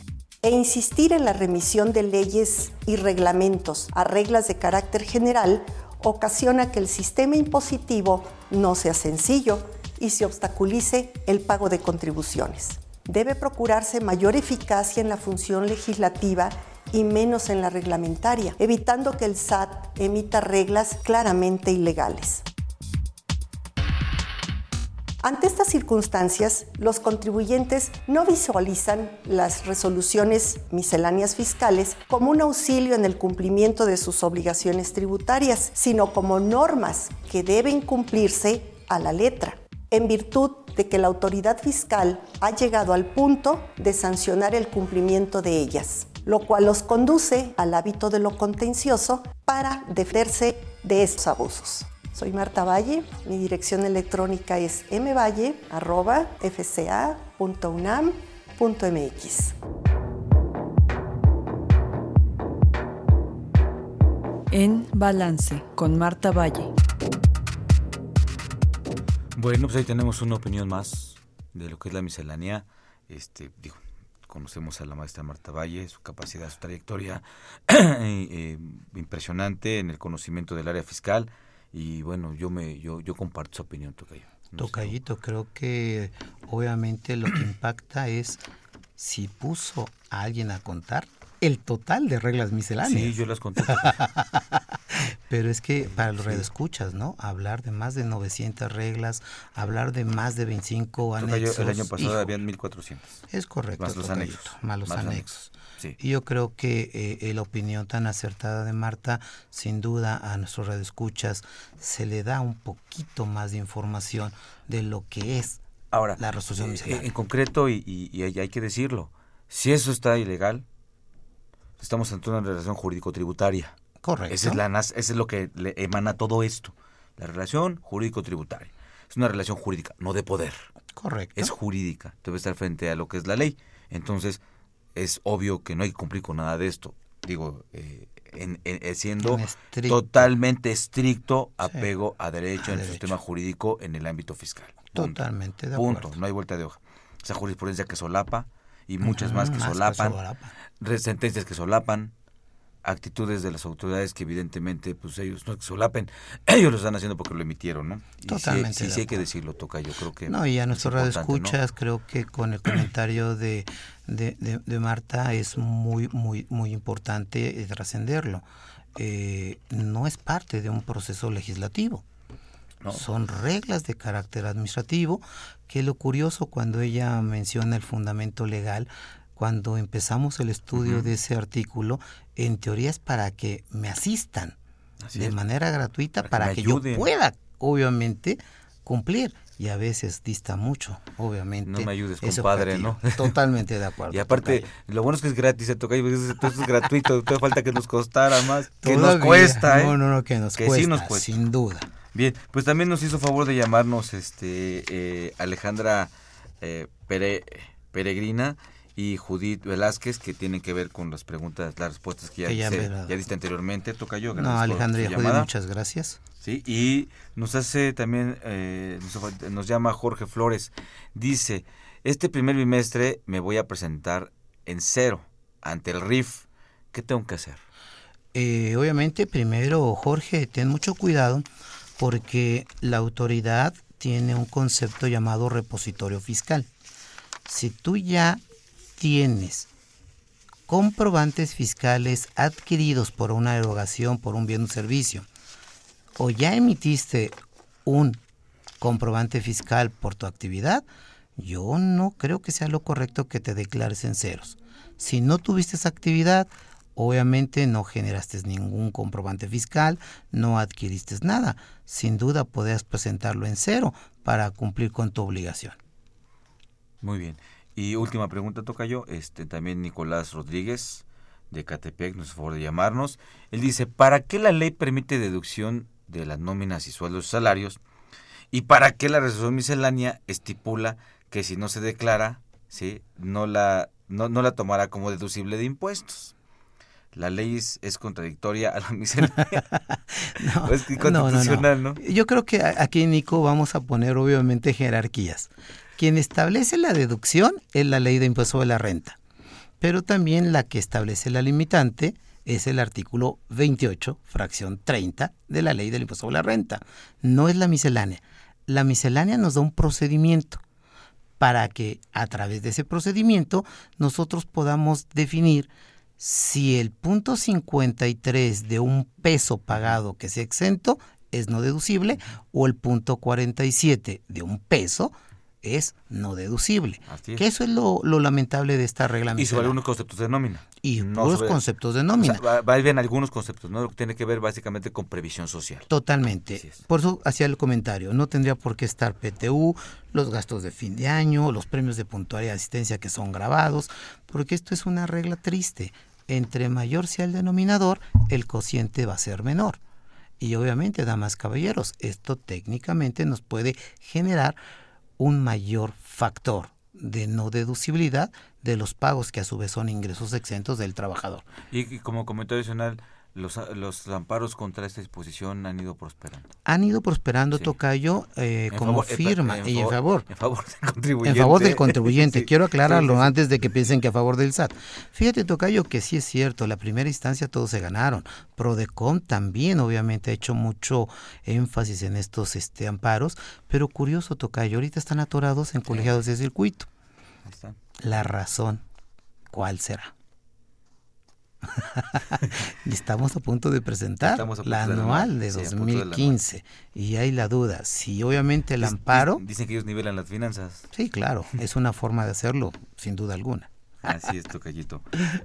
E insistir en la remisión de leyes y reglamentos a reglas de carácter general ocasiona que el sistema impositivo no sea sencillo y se obstaculice el pago de contribuciones. Debe procurarse mayor eficacia en la función legislativa y menos en la reglamentaria, evitando que el SAT emita reglas claramente ilegales. Ante estas circunstancias, los contribuyentes no visualizan las resoluciones misceláneas fiscales como un auxilio en el cumplimiento de sus obligaciones tributarias, sino como normas que deben cumplirse a la letra, en virtud de que la autoridad fiscal ha llegado al punto de sancionar el cumplimiento de ellas, lo cual los conduce al hábito de lo contencioso para defenderse de estos abusos. Soy Marta Valle, mi dirección electrónica es mvalle.fca.unam.mx. En Balance con Marta Valle. Bueno, pues ahí tenemos una opinión más de lo que es la miscelánea. Este, digo, conocemos a la maestra Marta Valle, su capacidad, su trayectoria eh, eh, impresionante en el conocimiento del área fiscal y bueno, yo me yo, yo comparto su opinión, Tocayo. Tocayito, creo que obviamente lo que impacta es si puso a alguien a contar el total de reglas misceláneas. Sí, yo las conté. Pero es que para los redescuchas, ¿no? Hablar de más de 900 reglas, hablar de más de 25 anexos. el año pasado habían 1400. Es correcto. Más los anexos. Más los anexos. Y yo creo que eh, la opinión tan acertada de Marta, sin duda a nuestros radioescuchas se le da un poquito más de información de lo que es Ahora, la resolución eh, En concreto, y, y, hay que decirlo, si eso está ilegal, estamos ante una relación jurídico-tributaria. Correcto. Ese es, la, es lo que le emana todo esto, la relación jurídico-tributaria. Es una relación jurídica, no de poder. Correcto. Es jurídica, debe estar frente a lo que es la ley. Entonces, es obvio que no hay que cumplir con nada de esto. Digo, eh, en, eh, siendo totalmente estricto apego a derecho en el sistema jurídico en el ámbito fiscal. Totalmente de acuerdo. Punto, no hay vuelta de hoja. Esa jurisprudencia que solapa y muchas más que solapan, sentencias que solapan, actitudes de las autoridades que evidentemente pues ellos no solapen, ellos lo están haciendo porque lo emitieron, ¿no? Totalmente. Sí, sí, hay que decirlo, toca, yo creo que... No, y a nuestro radio escuchas, creo que con el comentario de, de, de, Marta es muy, muy, muy importante trascenderlo. Eh, no es parte de un proceso legislativo. Son reglas de carácter administrativo, que lo curioso cuando ella menciona el fundamento legal, cuando empezamos el estudio de ese artículo, en teoría es para que me asistan de manera gratuita, para, que, yo pueda, obviamente, cumplir. Y a veces dista mucho, obviamente. No me ayudes, compadre, ¿no? Totalmente de acuerdo. y aparte, lo bueno es que es gratis, se toca, esto es gratuito, todavía falta que nos costara más. que nos cuesta, ¿eh? No, no, no, que nos cuesta, sí nos cuesta. sin duda. Bien, pues también nos hizo favor de llamarnos este eh, Alejandra eh, Peregrina y Judith Velázquez que tienen que ver con las preguntas, las respuestas que ya, ya diste anteriormente, toca yo. No, Alejandra Judith, muchas gracias. Sí, y nos hace también, eh, nos, llama Jorge Flores, dice, este primer bimestre me voy a presentar en cero ante el RIF, ¿qué tengo que hacer? obviamente, primero, Jorge, ten mucho cuidado porque la autoridad tiene un concepto llamado repositorio fiscal. Si tú ya tienes comprobantes fiscales adquiridos por una erogación, por un bien o servicio, o ya emitiste un comprobante fiscal por tu actividad, yo no creo que sea lo correcto que te declares en ceros. Si no tuviste esa actividad, Obviamente no generaste ningún comprobante fiscal, no adquiriste nada. Sin duda podrías presentarlo en cero para cumplir con tu obligación. Muy bien. Y última pregunta, toca yo. Este, también Nicolás Rodríguez de Catepec nos favor de llamarnos. Él dice, ¿para qué la ley permite deducción de las nóminas y sueldos y salarios? ¿Y para qué la resolución miscelánea estipula que si no se declara, ¿sí? no, la, no, no la tomará como deducible de impuestos? la ley es, contradictoria a la miscelánea. no, es constitucional, no, Yo creo que aquí, Nico, vamos a poner obviamente jerarquías. Quien establece la deducción es la ley de impuesto de la renta, pero también la que establece la limitante es el artículo 28, fracción 30 de la ley del impuesto de la renta. No es la miscelánea. La miscelánea nos da un procedimiento para que a través de ese procedimiento nosotros podamos definir si el punto 53 de un peso pagado que sea exento es no deducible o el punto 47 de un peso es no deducible. Que eso es lo, lamentable de esta regla. Y sobre algunos conceptos de nómina. Y no conceptos de nómina. va, va bien algunos conceptos, ¿no? Tiene que ver básicamente con previsión social. Totalmente. Por eso hacía el comentario. No tendría por qué estar PTU, los gastos de fin de año, los premios de puntualidad y asistencia que son grabados, porque esto es una regla triste. Entre mayor sea el denominador, el cociente va a ser menor. Y obviamente, damas caballeros, esto técnicamente nos puede generar un mayor factor de no deducibilidad de los pagos que a su vez son ingresos exentos del trabajador. Y, como comentario adicional, los, los amparos contra esta disposición han ido prosperando. Han ido prosperando, Tocayo, eh, como firma y en favor. En favor del contribuyente. En favor del contribuyente. Quiero aclararlo antes de que piensen que a favor del SAT. Fíjate, Tocayo, que sí es cierto, la primera instancia todos se ganaron. Prodecom también, obviamente, ha hecho mucho énfasis en estos este, amparos, pero curioso, Tocayo, ahorita están atorados en colegiados de circuito. Ahí están. La razón, ¿cuál será? y estamos a punto de presentar la anual de 2015. y hay la duda, si obviamente el amparo... Dicen que ellos nivelan las finanzas. Sí, claro, es una forma de hacerlo, sin duda alguna. Así es, Tocayito.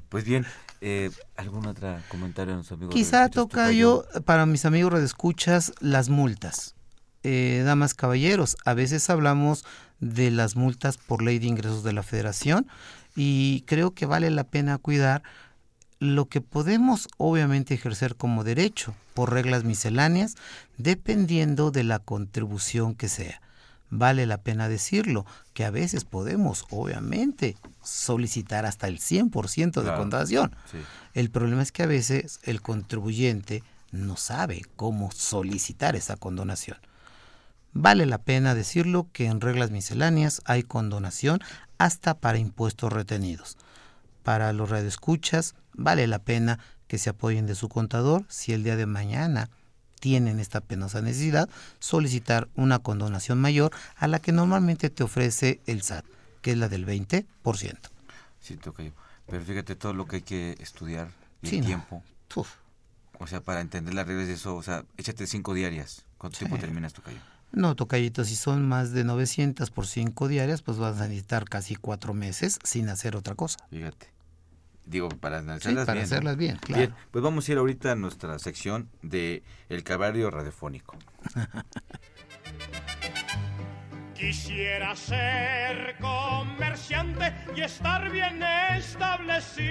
Pues bien, eh, ¿algún otro comentario a nuestro amigo? Quizá Tocayo, para mis amigos redescuchas, las multas. Eh, damas, caballeros, a veces hablamos de las multas por ley de ingresos de la federación y creo que vale la pena cuidar lo que podemos obviamente ejercer como derecho por reglas misceláneas dependiendo de la contribución que sea. Vale la pena decirlo, que a veces podemos obviamente solicitar hasta el 100% de condonación. El problema es que a veces el contribuyente no sabe cómo solicitar esa condonación. Vale la pena decirlo que en reglas misceláneas hay condonación hasta para impuestos retenidos. Para los radioescuchas, vale la pena que se apoyen de su contador si el día de mañana tienen esta penosa necesidad, solicitar una condonación mayor a la que normalmente te ofrece el SAT, que es la del 20%. Sí, toca Pero fíjate todo lo que hay que estudiar y el tiempo. O sea, para entender las reglas de eso, o sea, échate cinco diarias. ¿Cuánto tiempo terminas, Tocayo? No, Tocayito, si son más de 900 por cinco diarias, pues vas a necesitar casi cuatro meses sin hacer otra cosa. Fíjate. Digo, para analizarlas para hacerlas bien, claro. Bien, pues vamos a ir ahorita a nuestra sección de El Calvario Radiofónico. Quisiera ser comerciante y estar bien establecido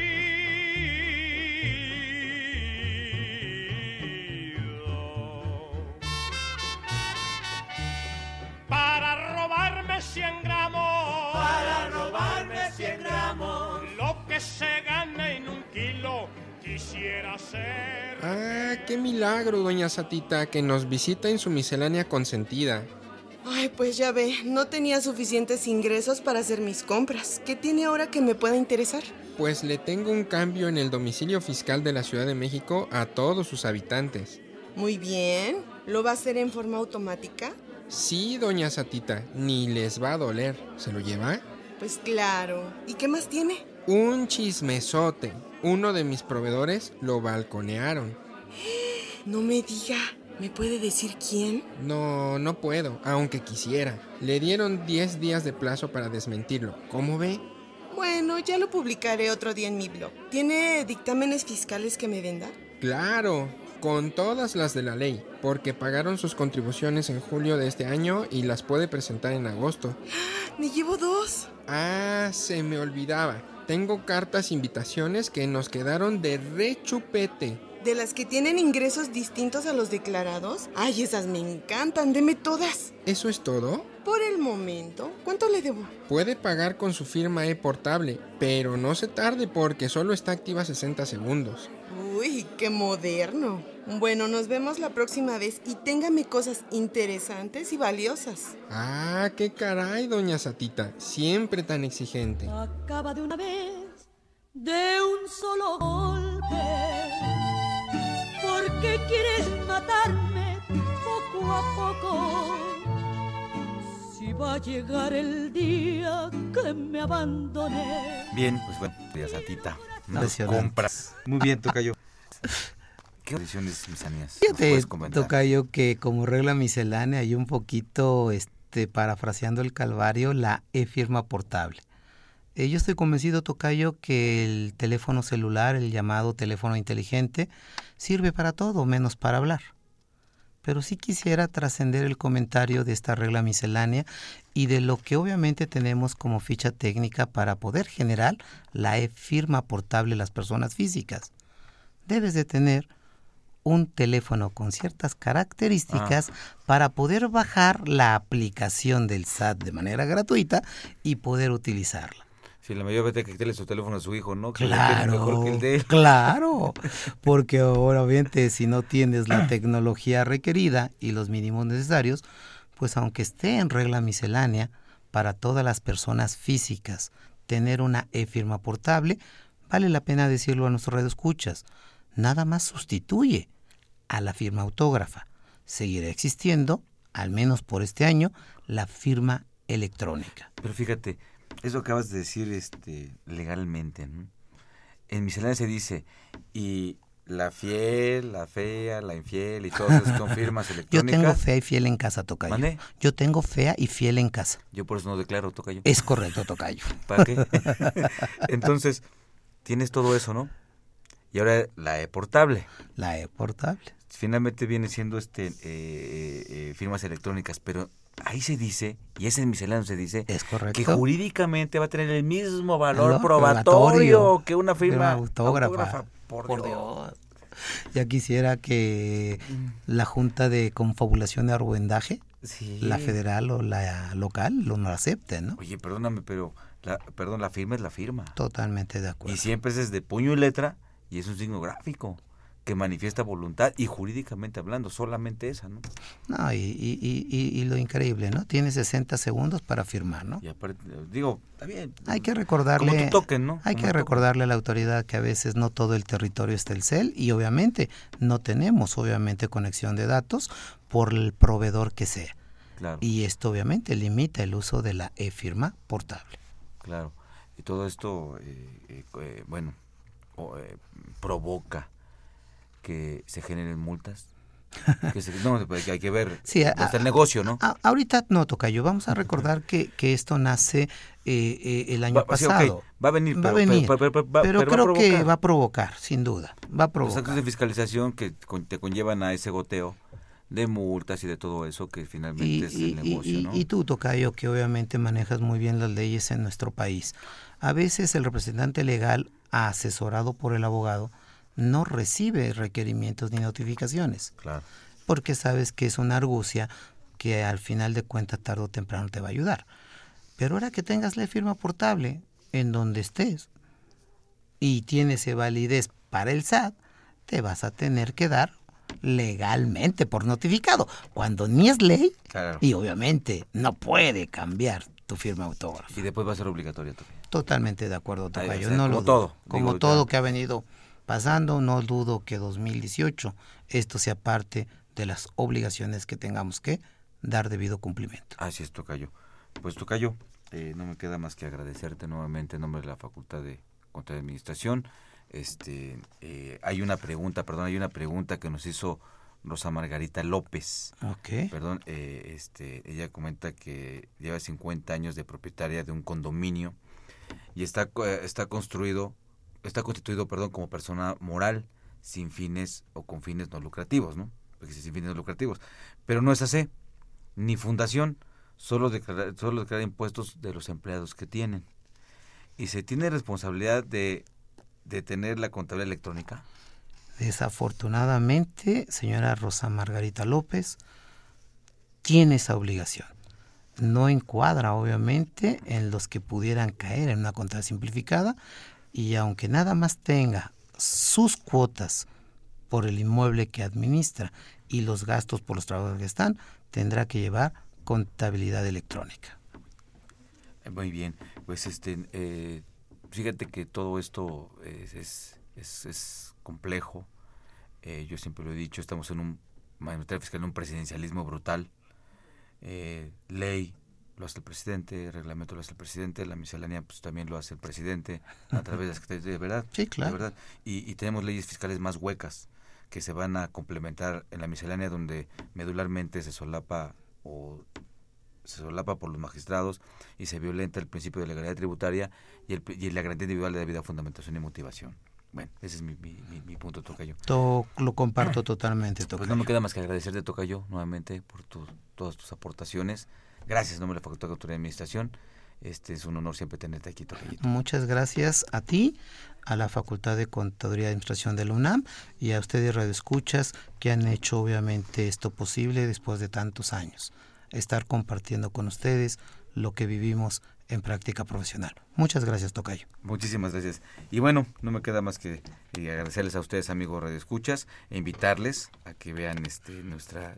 para robarme 100 gramos. Para robarme 100 gramos. Lo que se quisiera ser. Ah, qué milagro, doña Satita, que nos visita en su miscelánea consentida. Ay, pues ya ve, no tenía suficientes ingresos para hacer mis compras. ¿Qué tiene ahora que me pueda interesar? Pues le tengo un cambio en el domicilio fiscal de la Ciudad de México a todos sus habitantes. Muy bien. ¿Lo va a hacer en forma automática? Sí, doña Satita, ni les va a doler. ¿Se lo lleva? Pues claro. ¿Y qué más tiene? Un chismesote. Uno de mis proveedores lo balconearon. No me diga. ¿Me puede decir quién? No, no puedo, aunque quisiera. Le dieron 10 días de plazo para desmentirlo. ¿Cómo ve? Bueno, ya lo publicaré otro día en mi blog. ¿Tiene dictámenes fiscales que me venda? Claro, con todas las de la ley, porque pagaron sus contribuciones en julio de este año y las puede presentar en agosto. ¡Me llevo dos! Ah, se me olvidaba. Tengo cartas invitaciones que nos quedaron de rechupete. ¿De las que tienen ingresos distintos a los declarados? Ay, esas me encantan, deme todas. ¿Eso es todo? Por el momento, ¿cuánto le debo? Puede pagar con su firma e-portable, pero no se tarde porque solo está activa 60 segundos. Uy, qué moderno. Bueno, nos vemos la próxima vez y téngame cosas interesantes y valiosas. Ah, qué caray, doña Satita. Siempre tan exigente. Acaba de una vez, de un solo golpe. ¿Por qué quieres matarme poco a poco? Si va a llegar el día que me abandone. Bien, pues bueno, doña Satita. Nos compras. Muy bien, Tocayo. ¿Qué condiciones misceláneas? Fíjate, Tocayo, que como regla miscelánea hay un poquito, este, parafraseando el calvario, la e-firma portable. Eh, yo estoy convencido, Tocayo, que el teléfono celular, el llamado teléfono inteligente, sirve para todo, menos para hablar. Pero sí quisiera trascender el comentario de esta regla miscelánea y de lo que obviamente tenemos como ficha técnica para poder generar la e-firma portable las personas físicas. Debes de tener un teléfono con ciertas características ah. para poder bajar la aplicación del SAT de manera gratuita y poder utilizarla. Si la mayor vez que quitarle su teléfono a su hijo, ¿no? claro, claro, porque obviamente si no tienes la tecnología requerida y los mínimos necesarios, pues aunque esté en regla miscelánea para todas las personas físicas, tener una e-firma portable, vale la pena decirlo a nuestros escuchas, nada más sustituye a la firma autógrafa. Seguirá existiendo, al menos por este año, la firma electrónica. Pero fíjate, eso acabas de decir este, legalmente. En miscelánea se dice, y la fiel, la fea, la infiel y todas esas son firmas Yo electrónicas. tengo fea y fiel en casa, Tocayo. ¿Mande? Yo tengo fea y fiel en casa. Yo por eso no declaro, Tocayo. Es correcto, Tocayo. ¿Para qué? Entonces, tienes todo eso, ¿no? Y ahora la e-portable. La e-portable. Finalmente viene siendo este eh, eh, firmas electrónicas, pero ahí se dice, y ese en misceláneo se dice, es correcto. que jurídicamente va a tener el mismo valor, probatorio, probatorio que una firma autógrafa. autógrafa, por, Por Dios. Ya quisiera que la Junta de Confabulación de Argüendaje, Sí. la federal o la local, lo no acepten, ¿no? Oye, perdóname, pero la, perdón, la firma es la firma. Totalmente de acuerdo. Y siempre es de puño y letra y es un signo gráfico que manifiesta voluntad y jurídicamente hablando, solamente esa, ¿no? No, y, y, y, lo increíble, ¿no? Tiene 60 segundos para firmar, ¿no? Y aparte, digo, está bien. Hay que recordarle, Como ¿no? hay Como que recordarle a la autoridad que a veces no todo el territorio es Telcel y obviamente no tenemos obviamente conexión de datos por el proveedor que sea. Claro. Y esto obviamente limita el uso de la e-firma portable. Claro. Y todo esto, eh, eh, eh, bueno, o, eh, provoca que se generen multas. que se- no, pues, que hay que ver Sí, a- hasta el negocio, ¿no? A- ahorita no, Tocayo, vamos a recordar que, que esto nace eh, eh, el año Va- sí, ok, pasado. va a venir, va a pero- venir, pero- pero- pero va- pero pero va a creo que va a provocar, sin duda, va a Los provocar. actos de fiscalización que te conllevan a ese goteo de multas y de todo eso que finalmente Y, es el y- negocio, y- ¿no? y tú, Tocayo, que obviamente manejas muy bien las leyes en nuestro país. A veces el representante legal, asesorado por el abogado, no recibe requerimientos ni notificaciones. Claro. Porque sabes que es una argucia que al final de cuentas tarde o temprano te va a ayudar. Pero ahora que tengas la firma portable en donde estés y tienes validez para el SAT, te vas a tener que dar legalmente por notificado, cuando ni es ley Claro. y obviamente no puede cambiar tu firma autógrafa. Y después va a ser obligatorio también. Totalmente de acuerdo, Tocayo. no como lo todo, Como digo, todo que ha venido pasando, no dudo que 2018 esto sea parte de las obligaciones que tengamos que dar debido cumplimiento. Así es, Tocayo. Pues Tocayo, eh, no me queda más que agradecerte nuevamente en nombre de la Facultad de Contra de Administración. Este, eh, hay una pregunta, perdón, hay una pregunta que nos hizo Rosa Margarita López. Ok. Perdón, eh, este, ella comenta que lleva 50 años de propietaria de un condominio y está, eh, está construido, está constituido, perdón, como persona moral sin fines o con fines no lucrativos, ¿no? Porque sin fines no lucrativos. Pero no es así, ni fundación, solo declarar, solo declarar impuestos de los empleados que tienen. Y se tiene responsabilidad de, de tener la contabilidad electrónica. Desafortunadamente, señora Rosa Margarita López tiene esa obligación. No encuadra, obviamente, en los que pudieran caer en una contabilidad simplificada y aunque nada más tenga sus cuotas por el inmueble que administra y los gastos por los trabajos que están, tendrá que llevar contabilidad electrónica. Eh, Muy bien, pues este, eh, fíjate que todo esto es, es, es- complejo. Eh, yo siempre lo he dicho, estamos en un en fiscal en un presidencialismo brutal. Eh, ley lo hace el presidente, reglamento lo hace el presidente, la miscelánea pues también lo hace el presidente a través de las secretarías de verdad. Sí, de claro. verdad. Y, y tenemos leyes fiscales más huecas que se van a complementar en la miscelánea donde medularmente se solapa o se solapa por los magistrados y se violenta el principio de legalidad tributaria y, el, y la garantía individual de debida fundamentación y motivación. Bueno, ese es mi, mi, mi- mi punto, Tocayo. To- lo comparto totalmente, Pues Tocayo. no me queda más que agradecerte, Tocayo, nuevamente por tu- todas tus aportaciones. Gracias en nombre de la Facultad de Cultura y Administración. Este es un honor siempre tenerte aquí, Tocayito. Muchas gracias a ti, a la Facultad de Contaduría y Administración de la UNAM y a ustedes radioescuchas que han hecho obviamente esto posible después de tantos años. Estar compartiendo con ustedes lo que vivimos en práctica profesional. Muchas gracias, Tocayo. Muchísimas gracias. Y bueno, no me queda más que eh, agradecerles a ustedes, amigos Radio Escuchas, e invitarles a que vean este nuestra,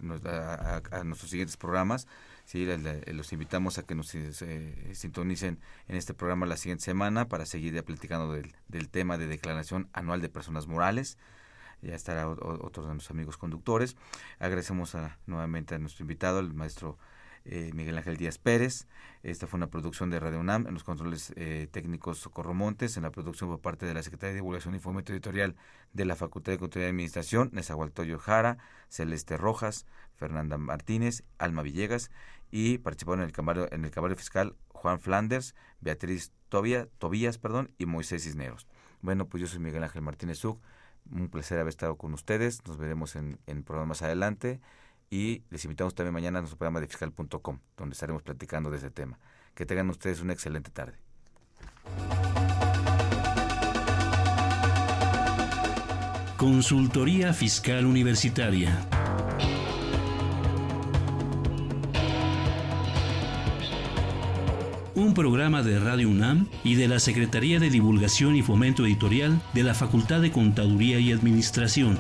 a- a nuestros siguientes programas. Sí, le- los invitamos a que nos eh, sintonicen en este programa la siguiente semana para seguir ya platicando del, del tema de declaración anual de personas morales. Ya estará otro de nuestros amigos conductores. Agradecemos a- nuevamente a nuestro invitado, el maestro eh, Miguel Ángel Díaz Pérez. Esta fue una producción de Radio UNAM en los controles eh, técnicos Socorro Montes, en la producción por parte de la Secretaría de Divulgación y Fomento Editorial de la Facultad de Contaduría y Administración, Nezahualtoyo Jara, Celeste Rojas, Fernanda Martínez, Alma Villegas y participaron en el caballo, en el caballo fiscal Juan Flanders, Beatriz Tobía, Tobías perdón, y Moisés Cisneros. Bueno, pues yo soy Miguel Ángel Martínez Zuc. Un placer haber estado con ustedes. Nos veremos en, en programas adelante. Y les invitamos también mañana a nuestro programa de fiscal.com, donde estaremos platicando de ese tema. Que tengan ustedes una excelente tarde. Consultoría Fiscal Universitaria. un programa de Radio UNAM y de la Secretaría de Divulgación y Fomento Editorial de la Facultad de Contaduría y Administración.